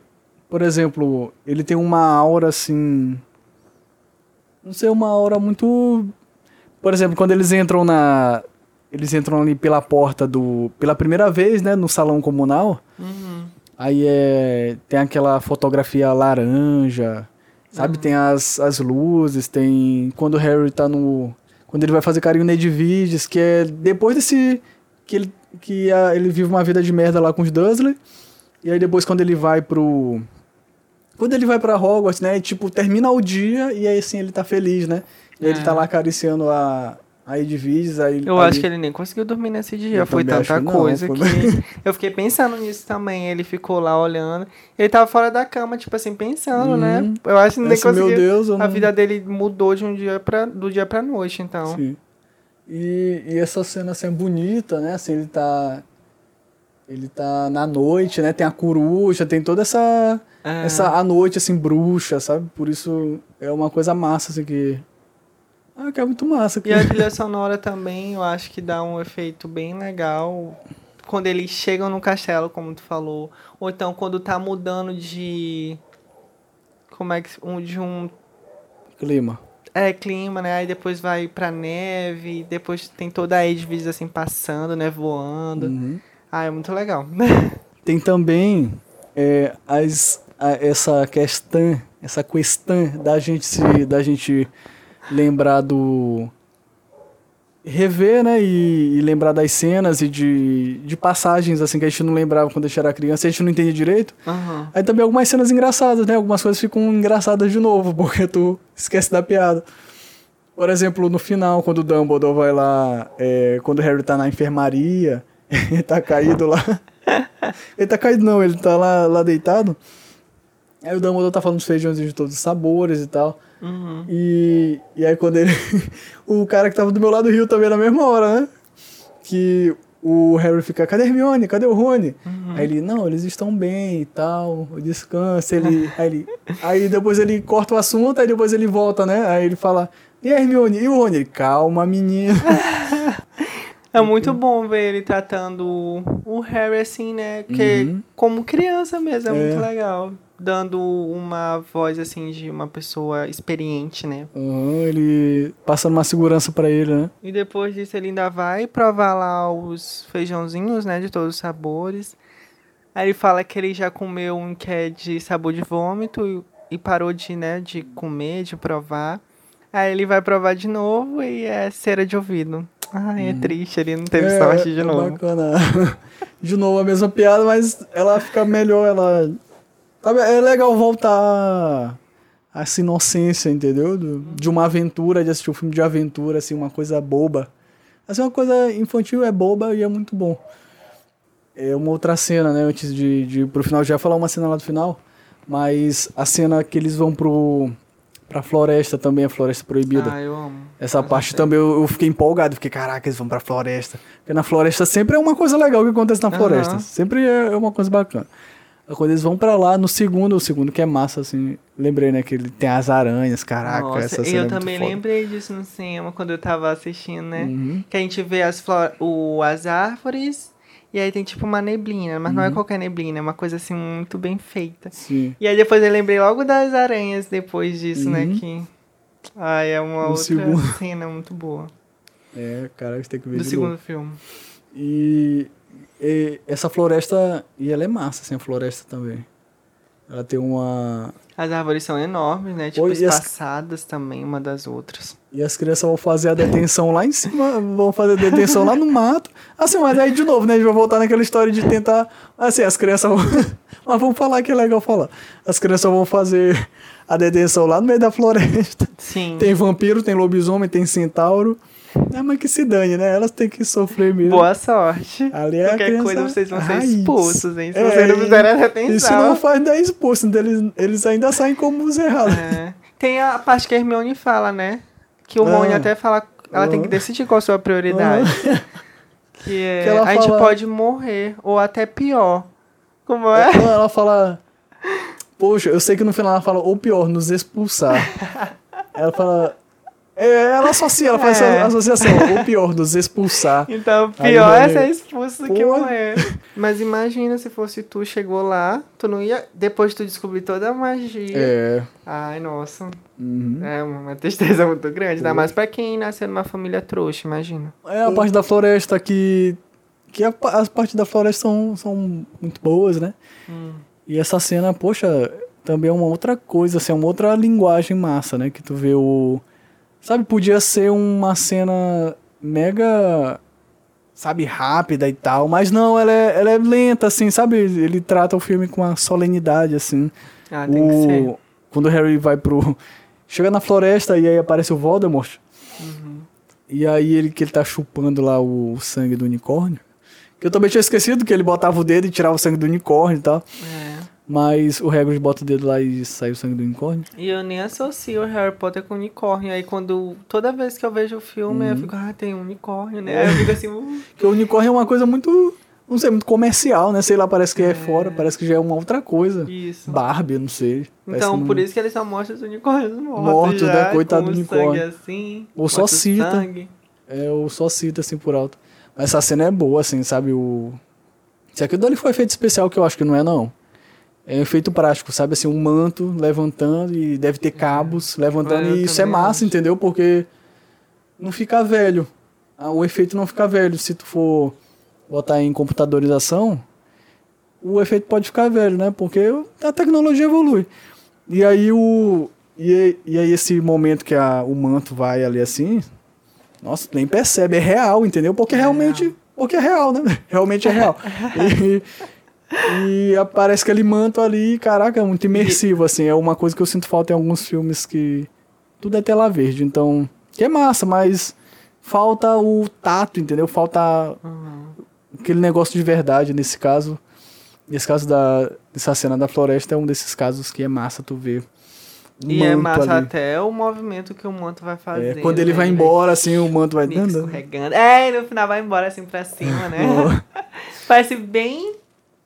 por exemplo, ele tem uma aura assim. Não sei, uma aura muito. Por exemplo, quando eles entram na. Eles entram ali pela porta do. Pela primeira vez, né? No salão comunal. Uhum. Aí é. Tem aquela fotografia laranja. Sabe? Uhum. Tem as, as luzes, tem. Quando o Harry tá no. Quando ele vai fazer carinho no Edviges, que é depois desse. Que ele, que a- ele vive uma vida de merda lá com os Dursley. E aí depois quando ele vai pro. Quando ele vai pra Hogwarts, né? Tipo, termina o dia e aí assim ele tá feliz, né? E aí ele É. tá lá acariciando a, a Edviges. Aí, Eu aí- acho que ele nem conseguiu dormir nesse dia. Eu Foi tanta não, coisa foi- que. <laughs> Eu fiquei pensando nisso também. Ele ficou lá olhando. Ele tava fora da cama, tipo assim, pensando, né? Uhum. Eu acho que nem Esse, meu conseguiu. Deus, eu A não... vida dele mudou de um dia pra, do dia pra noite, então. Sim. E, e essa cena assim é bonita, né? Assim, ele tá. Ele tá na noite, né? Tem a coruja, tem toda essa. É. Essa a noite, assim, bruxa, sabe? Por isso é uma coisa massa, assim, que. Ah, que é muito massa. Que... E a trilha sonora também, eu acho que dá um efeito bem legal. Quando eles chegam no castelo, como tu falou. Ou então quando tá mudando de. Como é que. Um, de um Clima. É, clima, né? Aí depois vai pra neve, depois tem toda a Edwidge assim passando, né? Voando. Uhum. Ah, é muito legal. <laughs> Tem também é, as, essa questão, essa questão da gente se, da gente lembrar do rever, né, e, e lembrar das cenas e de, de passagens assim que a gente não lembrava quando a gente era criança, a gente não entendia direito. Aham. Aí também algumas cenas engraçadas, né? Algumas coisas ficam engraçadas de novo, <laughs> porque tu esquece da piada. Por exemplo, no final, quando o Dumbledore vai lá, é, quando o Harry tá na enfermaria, <laughs> ele tá caído lá. <laughs> ele tá caído não, ele tá lá, lá deitado. Aí o Dumbledore tá falando dos feijões de todos os sabores e tal. Uhum. E, e aí quando ele. <laughs> o cara que tava do meu lado riu também na mesma hora, né? Que o Harry fica, cadê Hermione? Cadê o Rony? Aí ele, não, eles estão bem e tal, descansa, ele. Aí, ele, aí depois ele corta o assunto, aí depois ele volta, né? Aí ele fala, e a Hermione? E o Rony? Ele, calma, menina. <laughs> É muito bom ver ele tratando o Harry assim, né? Que Uhum. como criança mesmo, é, É. muito legal. Dando uma voz assim de uma pessoa experiente, né? Aham, ele passando uma segurança pra ele, né? E depois disso ele ainda vai provar lá os feijãozinhos, né? De todos os sabores. Aí ele fala que ele já comeu um que é de sabor de vômito e, parou de, né, de comer, de provar. Aí ele vai provar de novo e é cera de ouvido. Ai, é triste, ele não teve É, sorte de é novo. Bacana. <laughs> De novo a mesma piada, mas ela fica melhor, ela. Sabe, é legal voltar a essa inocência, entendeu? De uma aventura, de assistir um filme de aventura, assim, uma coisa boba. Assim, uma coisa infantil é boba e é muito bom. É uma outra cena, né? Antes de, de ir pro final, já ia falar uma cena lá do final, mas a cena que eles vão pro. pra floresta também, a floresta proibida. Ah, eu amo. Essa parte também eu, eu fiquei empolgado, fiquei, caraca, eles vão pra floresta. Porque na floresta sempre é uma coisa legal que acontece na floresta. Sempre é é uma coisa bacana. Quando eles vão pra lá, no segundo, o segundo que é massa, assim, lembrei, né, que ele tem as aranhas, caraca, Nossa, essa cena eu é também lembrei disso no cinema quando eu tava assistindo, né? Uhum. Que a gente vê as, flor o, as árvores e aí tem tipo uma neblina, mas não é Uhum. qualquer neblina, é uma coisa assim muito bem feita. Sim. E aí depois eu lembrei logo das aranhas depois disso, né? Uhum. Que. Ai, é uma No outra segundo. cena muito boa. É, caraca, você tem que ver Do segundo novo. filme. E, e essa floresta, e ela é massa, assim, a floresta também. Ela tem uma... As árvores são enormes, né? Tipo, Oi, e as- espaçadas também uma das outras. E as crianças vão fazer a detenção lá em cima, vão fazer a detenção lá no mato. Assim, mas aí de novo, né? A gente vai voltar naquela história de tentar. Assim, as crianças vão. <laughs> mas vamos falar que é legal falar. As crianças vão fazer a detenção lá no meio da floresta. Sim. Tem vampiro, tem lobisomem, tem centauro. É, mas que se dane, né? Elas têm que sofrer mesmo. Boa sorte. Ali é Qualquer coisa vocês vão ser expulsos, hein? Se É, vocês não fizerem E se não atenção. faz 10 expulsos, então eles, eles ainda saem como os errados. É. Tem a parte que a Hermione fala, né? Que o Ah. Rony até fala. Ela tem que Ah. decidir qual a sua prioridade. <laughs> Que é. Que a gente fala- pode morrer, ou até pior. Como é? Não, ela fala. Poxa, eu sei que no final ela fala, ou pior, nos expulsar. <laughs> ela fala. É, ela associa, ela faz É. essa associação, ou pior, nos expulsar. <laughs> Então, pior é ser expulso do que morrer. <laughs> Mas imagina se fosse tu, chegou lá, tu não ia. Depois tu descobrir toda a magia. É. Ai, nossa. uhum. É uma tristeza <laughs> muito grande. Ainda mais pra quem nasceu numa família trouxa, imagina. É a parte da floresta que. Que a, as partes da floresta são, são muito boas, né? Hum. E essa cena, poxa, também é uma outra coisa, assim, é uma outra linguagem massa, né? Que tu vê o. Sabe, podia ser uma cena mega. Sabe, rápida e tal, mas não, ela é, ela é lenta, assim, sabe? Ele trata o filme com uma solenidade, assim. Ah, tem que ser. o, quando o Harry vai pro. Chega na floresta e aí aparece o Voldemort. Uhum. E aí ele que ele tá chupando lá o, sangue do unicórnio. Que eu também tinha esquecido que ele botava o dedo e tirava o sangue do unicórnio e tal. É. Mas o Hagrid bota o dedo lá e sai o sangue do unicórnio. E eu nem associo o Harry Potter com unicórnio. Aí quando. Toda vez que eu vejo o filme, Uhum. eu fico, ah, tem um unicórnio, né? Aí eu fico assim, uh, <laughs> Porque o unicórnio é uma coisa muito. Não sei, muito comercial, né? Sei lá, parece que é, fora, parece que já é uma outra coisa. isso. Barbie, não sei. Então, que por não- isso que eles só mostram os unicórnios mortos. Mortos, né? Coitado do unicórnio. Assim, Ou só cita. sangue. É, eu só cito assim por alto. Mas essa cena é boa, assim, sabe? O. Se aquilo dali foi efeito especial, que eu acho que não é, não. É um efeito prático, sabe? Assim, um manto levantando e deve ter cabos levantando. É, eu e isso é massa, acho. entendeu? Porque não fica velho. Ah, O efeito não fica velho. Se tu for botar em computadorização, o efeito pode ficar velho, né? Porque a tecnologia evolui. E aí o. E, e aí esse momento que a, o manto vai ali assim, nossa, tu nem percebe, é real, entendeu? Porque É realmente. Porque é real, né? <laughs> Realmente é real. <laughs> e, e aparece aquele manto ali, caraca, é muito imersivo, assim. É uma coisa que eu sinto falta em alguns filmes que. Tudo é tela verde, então. Que é massa, mas falta o tato, entendeu? Falta Uhum. aquele negócio de verdade nesse caso. Nesse caso da, dessa cena da floresta é um desses casos que é massa tu ver. E é massa ali. até o movimento que o manto vai É, fazer. quando ele vai embora, assim, o manto vai dando. escorregando. É, e no final vai embora assim pra cima, né? <laughs> Parece bem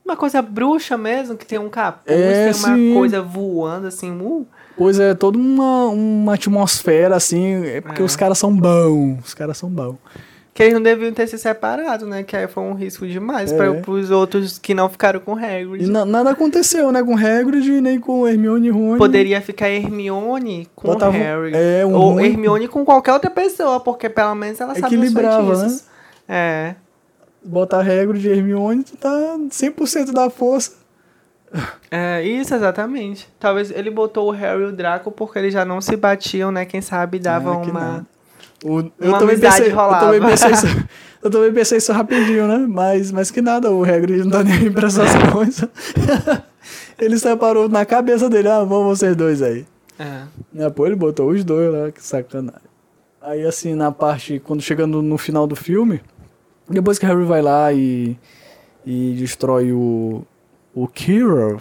uma coisa bruxa mesmo, que tem um capuz, É, tem uma sim. coisa voando assim. Uh, Pois é, toda uma, uma atmosfera, assim, é porque É. os caras são bons, os caras são bons. que eles não deviam ter se separado, né? Que aí foi um risco demais É. para pros outros que não ficaram com Hagrid. Na- nada aconteceu, né, com Hagrid, nem com Hermione e Rony. Poderia ficar Hermione com Botava- Harry. é, um Ou Hermione com qualquer outra pessoa, porque pelo menos ela sabe os Equilibrava, né? É. Botar Hagrid e Hermione, tu tá 100% da força. É, isso, exatamente. Talvez ele botou o Harry e o Draco porque eles já não se batiam, né? Quem sabe dava que uma. O, eu, Uma também amizade pensei, eu também pensei isso. <laughs> Eu também pensei isso rapidinho, né? Mas, mas que nada, o Hagrid não tá <laughs> nem aí pra essas coisas. <laughs> ele separou na cabeça dele, ah, vão vocês dois aí. É. É, pô, ele botou os dois lá, que sacanagem. Aí, assim, na parte, quando chegando no final do filme, depois que Harry vai lá e, e destrói o, o Quirrell,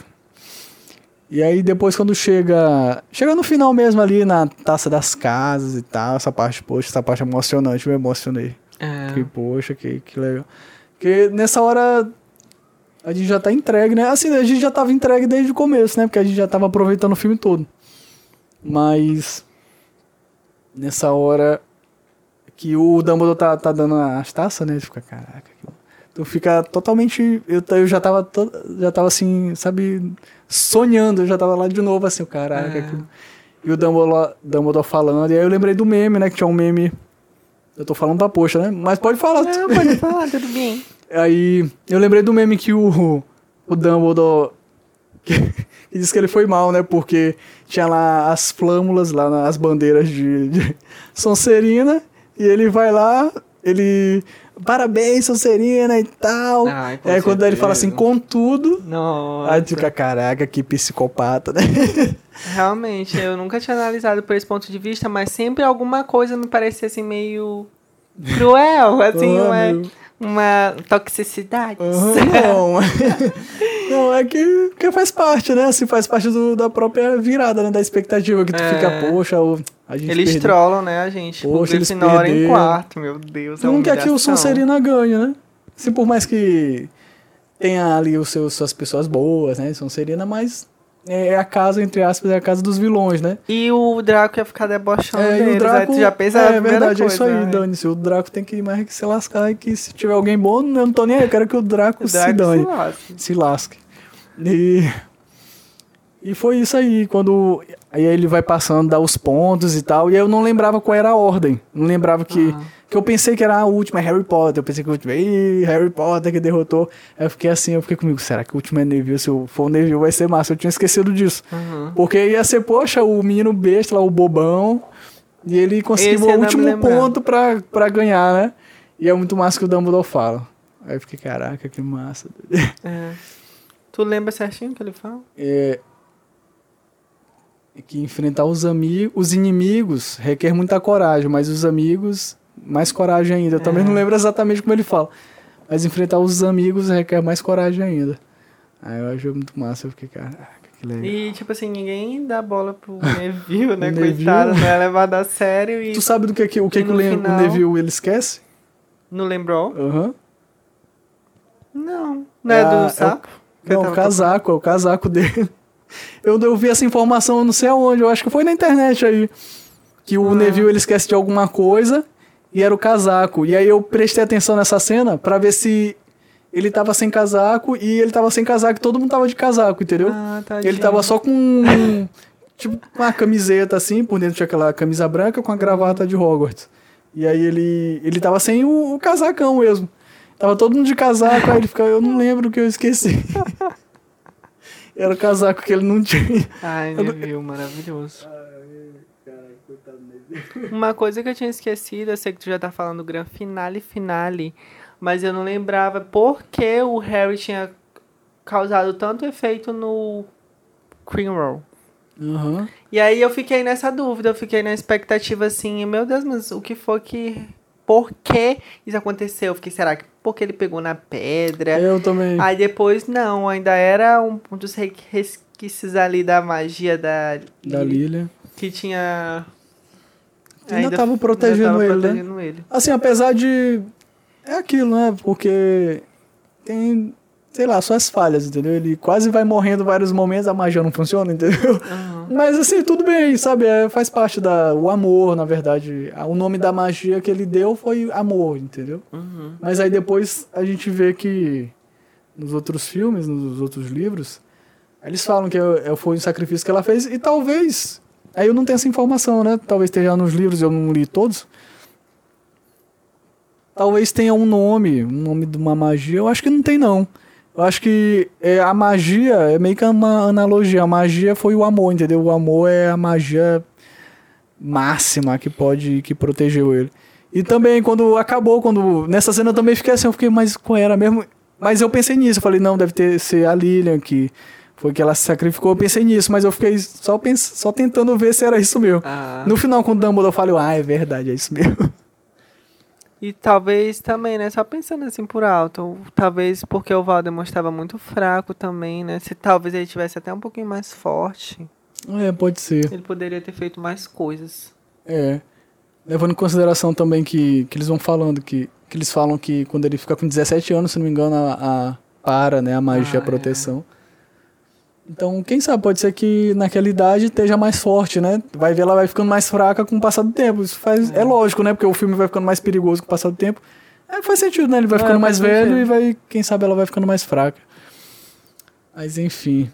e aí depois quando chega, chega no final mesmo ali, na Taça das Casas e tal, essa parte, poxa, essa parte é emocionante, eu me emocionei. É. Que, poxa, que, que legal. Porque nessa hora a gente já tá entregue, né? Assim, a gente já tava entregue desde o começo, né? Porque a gente já tava aproveitando o filme todo. Mas nessa hora que o Dumbledore tá, tá dando as taças, né? Ele fica, caraca, tu fica totalmente. Eu, eu já tava to- já tava assim, sabe, sonhando, eu já tava lá de novo, assim, o caraca. É. E o Dumbledore, Dumbledore falando, e aí eu lembrei do meme, né? Que tinha um meme. Eu tô falando da poxa, né? Mas pode falar. Não, pode falar, tudo bem. <laughs> Aí eu lembrei do meme que o, o Dumbledore que, <laughs> que disse que ele foi mal, né? Porque tinha lá as flâmulas, lá nas bandeiras de, de Sonserina, e ele vai lá, ele. Parabéns, Sonserina e tal. Com aí quando ele fala assim, contudo. Nossa. Aí fica, caraca, que psicopata, né? <laughs> Realmente, eu nunca tinha analisado por esse ponto de vista, mas sempre alguma coisa me parecia assim meio cruel, assim, Ah, meu. Uma toxicidade. Aham, não. <laughs> não, é que, que faz parte, né? Assim, faz parte do- da própria virada, né? Da expectativa que tu É. fica, poxa, o, a gente Eles perdeu. trollam, né, a gente? Poxa, eles Grifinória em quarto, meu Deus. é Não uma quer que o. Sonserina ganhe, né? Assim, por mais que tenha ali os seus, suas pessoas boas, né? Sonserina, mas é a casa, entre aspas, é a casa dos vilões, né? E o Draco ia ficar debochando É, e deles, o Draco. aí já pensa é, é verdade, é coisa, isso aí, né? dane-se. O Draco tem que mais que se lascar e que se tiver alguém bom, eu não tô nem aí, eu quero que o Draco, O se Draco dane. se lasca. se lasque. E, e foi isso aí, quando aí ele vai passando, dá os pontos e tal, e eu não lembrava qual era a ordem. Não lembrava que. Que eu pensei que era a última, é Harry Potter. Eu pensei que o último, Ih, Harry Potter que derrotou. Aí eu fiquei assim, eu fiquei comigo, será que o último é Neville? Se eu for o Neville vai ser massa. Eu tinha esquecido disso. Uhum. Porque ia ser, poxa, o menino besta lá, o bobão. E ele conseguiu Esse o último ponto pra, pra ganhar, né? E é muito massa que o Dumbledore fala. Aí eu fiquei, caraca, que massa. <laughs> É. Tu lembra certinho o que ele fala? é, que enfrentar os amigos, os inimigos requer muita coragem, mas os amigos mais coragem ainda. Eu também É. não lembro exatamente como ele fala, mas enfrentar os amigos requer mais coragem ainda. Aí eu achei muito massa, eu fiquei, caraca. E, tipo assim, ninguém dá bola pro <laughs> Neville, né? O Neville. Coitado, não é levado a sério e Tu sabe do que, que o que, E que o, Le- o final- Neville ele esquece? não lembrou? Aham. Não. Não é Ah, é o- do sapo? Que Não, tava o casaco, é o casaco dele. Eu, eu vi essa informação, eu não sei aonde, eu acho que foi na internet aí. Que o Ah. Neville ele esquece de alguma coisa e era o casaco. E aí eu prestei atenção nessa cena pra ver se ele tava sem casaco e ele tava sem casaco e todo mundo tava de casaco, entendeu? Ah, ele tava só com tipo uma camiseta assim, por dentro tinha aquela camisa branca com a gravata de Hogwarts. E aí ele ele tava sem o, o casacão mesmo. Tava todo mundo de casaco, aí ele ficava, eu não lembro o que eu esqueci. <laughs> Era o casaco que ele não tinha. Ai, Neville, maravilhoso. Uma coisa que eu tinha esquecido, eu sei que tu já tá falando do gran finale finale, mas eu não lembrava por que o Harry tinha causado tanto efeito no Creamroll. Aham. E aí eu fiquei nessa dúvida, eu fiquei na expectativa assim, meu Deus, mas o que foi que. Por que isso aconteceu? Eu fiquei, será que porque ele pegou na pedra? Eu também. Aí depois, não, ainda era um, um dos re- resquícios ali da magia da, da Lilia. que tinha. Ainda tava protegendo tava ele, né? ele. Assim, apesar de. É aquilo, né? Porque tem, sei lá, suas falhas, entendeu? Ele quase vai morrendo vários momentos, a magia não funciona, entendeu? Aham. Mas assim, tudo bem, sabe? É, faz parte da. O amor, na verdade. O nome da magia que ele deu foi amor, entendeu? Uhum. Mas aí depois a gente vê que nos outros filmes, nos outros livros, eles falam que é- é- foi um sacrifício que ela fez e talvez. Aí eu não tenho essa informação, né? Talvez esteja nos livros, eu não li todos. Talvez tenha um nome, um nome de uma magia. Eu acho que não tem, não. Eu acho que é, a magia é meio que uma analogia. A magia foi o amor, entendeu? O amor é a magia máxima que pode, que protegeu ele. E também quando acabou, quando nessa cena eu também fiquei assim, eu fiquei, mas qual era mesmo? Mas eu pensei nisso, eu falei, não, deve ter ser a Lilian que foi que ela se sacrificou, eu pensei nisso, mas eu fiquei só, pens só tentando ver se era isso mesmo. Ah. No final, quando o Dumbledore falou, ah, é verdade, é isso mesmo. E talvez também, né? Só pensando assim por alto. Talvez porque o Valdemort estava muito fraco também, né? Se talvez ele tivesse até um pouquinho mais forte, É, pode ser. ele poderia ter feito mais coisas. É. Levando em consideração também que, que eles vão falando que, que eles falam que quando ele fica com 17 anos, se não me engano, a, a para, né, a magia, Ah, a proteção. Então, quem sabe, pode ser que naquela idade esteja mais forte, né? Vai ver ela vai ficando mais fraca com o passar do tempo. Isso faz, é. lógico, né? Porque o filme vai ficando mais perigoso com o passar do tempo. É, faz sentido, né? Ele vai É, ficando mais velho sentido. e vai, quem sabe ela vai ficando mais fraca. Mas enfim.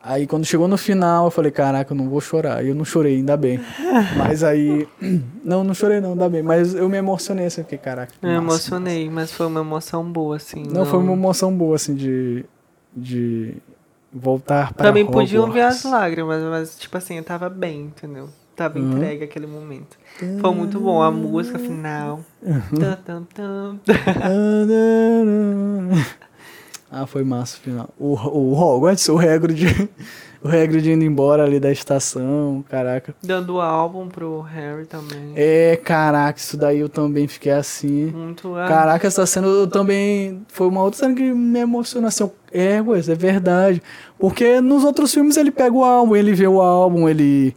Aí quando chegou no final, eu falei, caraca, eu não vou chorar. E eu não chorei, ainda bem. <laughs> Mas aí. <clears throat> Não, não chorei não, ainda bem. Mas eu me emocionei assim, fiquei, caraca. Eu massa, emocionei, mas foi uma emoção boa, assim. Não, foi uma emoção boa, assim, de. de voltar para Também podiam ver Hogwarts. as lágrimas, mas, tipo assim, eu tava bem, entendeu? Tava Uhum. entregue aquele momento. Foi muito bom, a música final. Uhum. <laughs> Ah, foi massa o final. O, o Hogwarts, o Hagrid, o Hagrid indo embora ali da estação, caraca. Dando o álbum pro Harry também. É, caraca, isso daí eu também fiquei assim. Muito. ah, Caraca, essa cena eu também. Foi uma outra cena que me emociona assim. eu- É, ué, isso é verdade. Porque nos outros filmes ele pega o álbum, ele vê o álbum, ele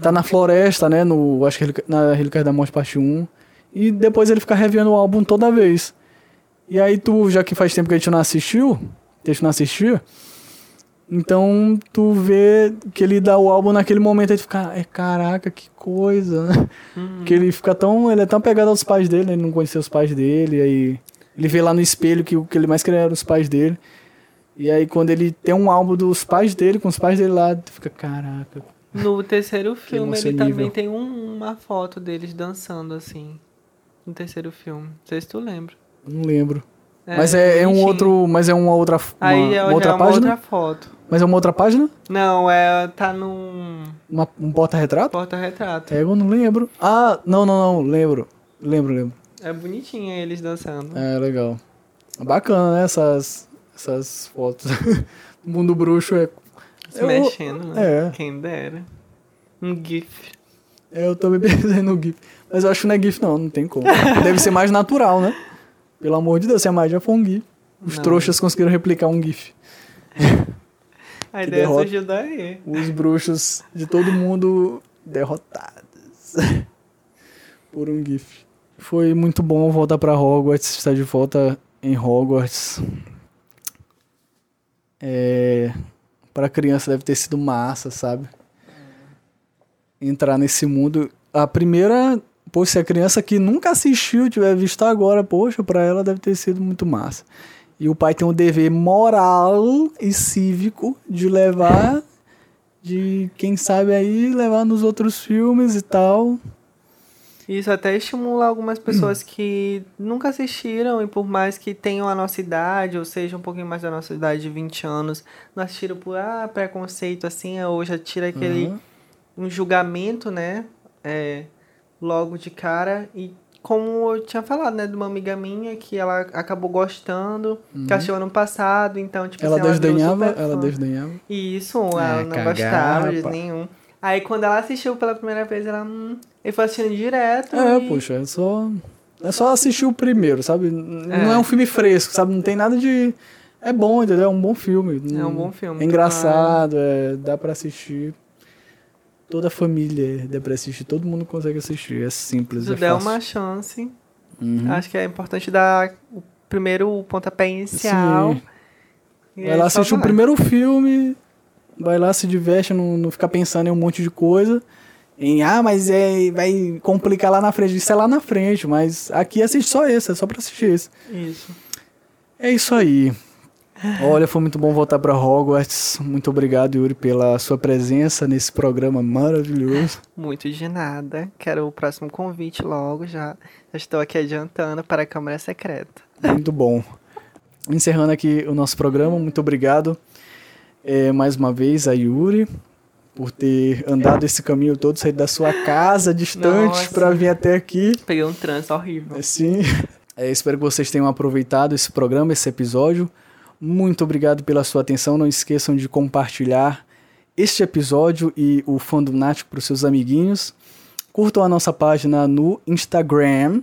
tá na floresta, né? No, acho que Relíquia- na Relíquia da Morte Parte 1. E depois ele fica revendo o álbum toda vez. E aí tu, já que faz tempo que a gente não assistiu, que a gente não assistia, então tu vê que ele dá o álbum naquele momento e tu fica, é caraca, que coisa, né? uhum. Que ele fica tão. Ele é tão apegado aos pais dele, né? Ele não conhecia os pais dele. Aí ele vê lá no espelho que o que ele mais queria era os pais dele. E aí quando ele tem um álbum dos pais dele, com os pais dele lá, tu fica, caraca. No terceiro filme, ele também tem um- uma foto deles dançando, assim. No terceiro filme. Não sei se tu lembra. Não lembro. mas é, é um outro. Mas é uma outra. Uma, Aí é, uma já outra é uma página? outra foto. Mas é uma outra página? Não, é. Tá num Uma, um porta-retrato? porta-retrato. É, eu não lembro. Ah, não, não, não. Lembro. Lembro, lembro. É bonitinho eles dançando. É, legal. Bacana, né? Essas, essas fotos. o <laughs> mundo bruxo é. Se Eu- mexendo, né? é. Quem dera. Um GIF. É, eu também <laughs> pensei no GIF. Mas eu acho que não é GIF, não, não tem como. <laughs> Deve ser mais natural, né? Pelo amor de Deus, se a magia for um GIF. Os Não. trouxas conseguiram replicar um GIF. A ideia derrota. surgiu daí. Os bruxos de todo mundo derrotados. <laughs> Por um GIF. Foi muito bom voltar pra Hogwarts, estar de volta em Hogwarts. É, pra criança deve ter sido massa, sabe? Entrar nesse mundo. A primeira, pô, se a criança que nunca assistiu tiver visto agora, poxa, pra ela deve ter sido muito massa. E o pai tem um dever moral e cívico de levar, de quem sabe aí, levar nos outros filmes e tal. Isso até estimula algumas pessoas <clears throat> que nunca assistiram e por mais que tenham a nossa idade, ou seja, um pouquinho mais da nossa idade de 20 anos, não assistiram por ah, preconceito assim, ou já tira aquele Uhum. um julgamento, né? É, logo de cara. E como eu tinha falado, né, de uma amiga minha que ela acabou gostando, que assistiu ano passado, então, tipo Ela assim, desdenhava, ela fã. desdenhava. Isso, ela É, não cagar, gostava de nenhum. Aí quando ela assistiu pela primeira vez, ela hum, ele foi assistindo direto. É, e... poxa, é só. É só assistir o primeiro, sabe? É. Não é um filme fresco, sabe? Não tem nada de. É bom, entendeu? É um bom filme. É um bom filme. É engraçado, é, dá pra assistir. Toda a família dá pra assistir, todo mundo consegue assistir. É simples, Se é der fácil. uma chance, Uhum. acho que é importante dar o primeiro pontapé inicial. Vai aí lá assistir o primeiro filme, vai lá, se diverte, não, não fica pensando em um monte de coisa. Em, ah, mas é, vai complicar lá na frente. Isso é lá na frente, mas aqui assiste só esse, é só pra assistir esse. Isso. É isso aí. Olha, foi muito bom voltar pra Hogwarts. Muito obrigado, Yuri, pela sua presença nesse programa maravilhoso. Muito de nada. Quero o próximo convite logo. Já, já estou aqui adiantando para a Câmara Secreta. Muito bom. Encerrando aqui o nosso programa, muito obrigado é, mais uma vez a Yuri por ter andado esse caminho todo, saído da sua casa distante para vir até aqui. Peguei um trânsito horrível. Sim. É, espero que vocês tenham aproveitado esse programa, esse episódio. Muito obrigado pela sua atenção. Não esqueçam de compartilhar este episódio e o Fandom Nático para os seus amiguinhos. Curtam a nossa página no Instagram.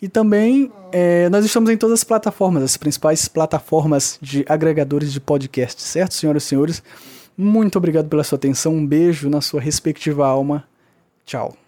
E também é, nós estamos em todas as plataformas, as principais plataformas de agregadores de podcast, certo, senhoras e senhores? Muito obrigado pela sua atenção. Um beijo na sua respectiva alma. Tchau.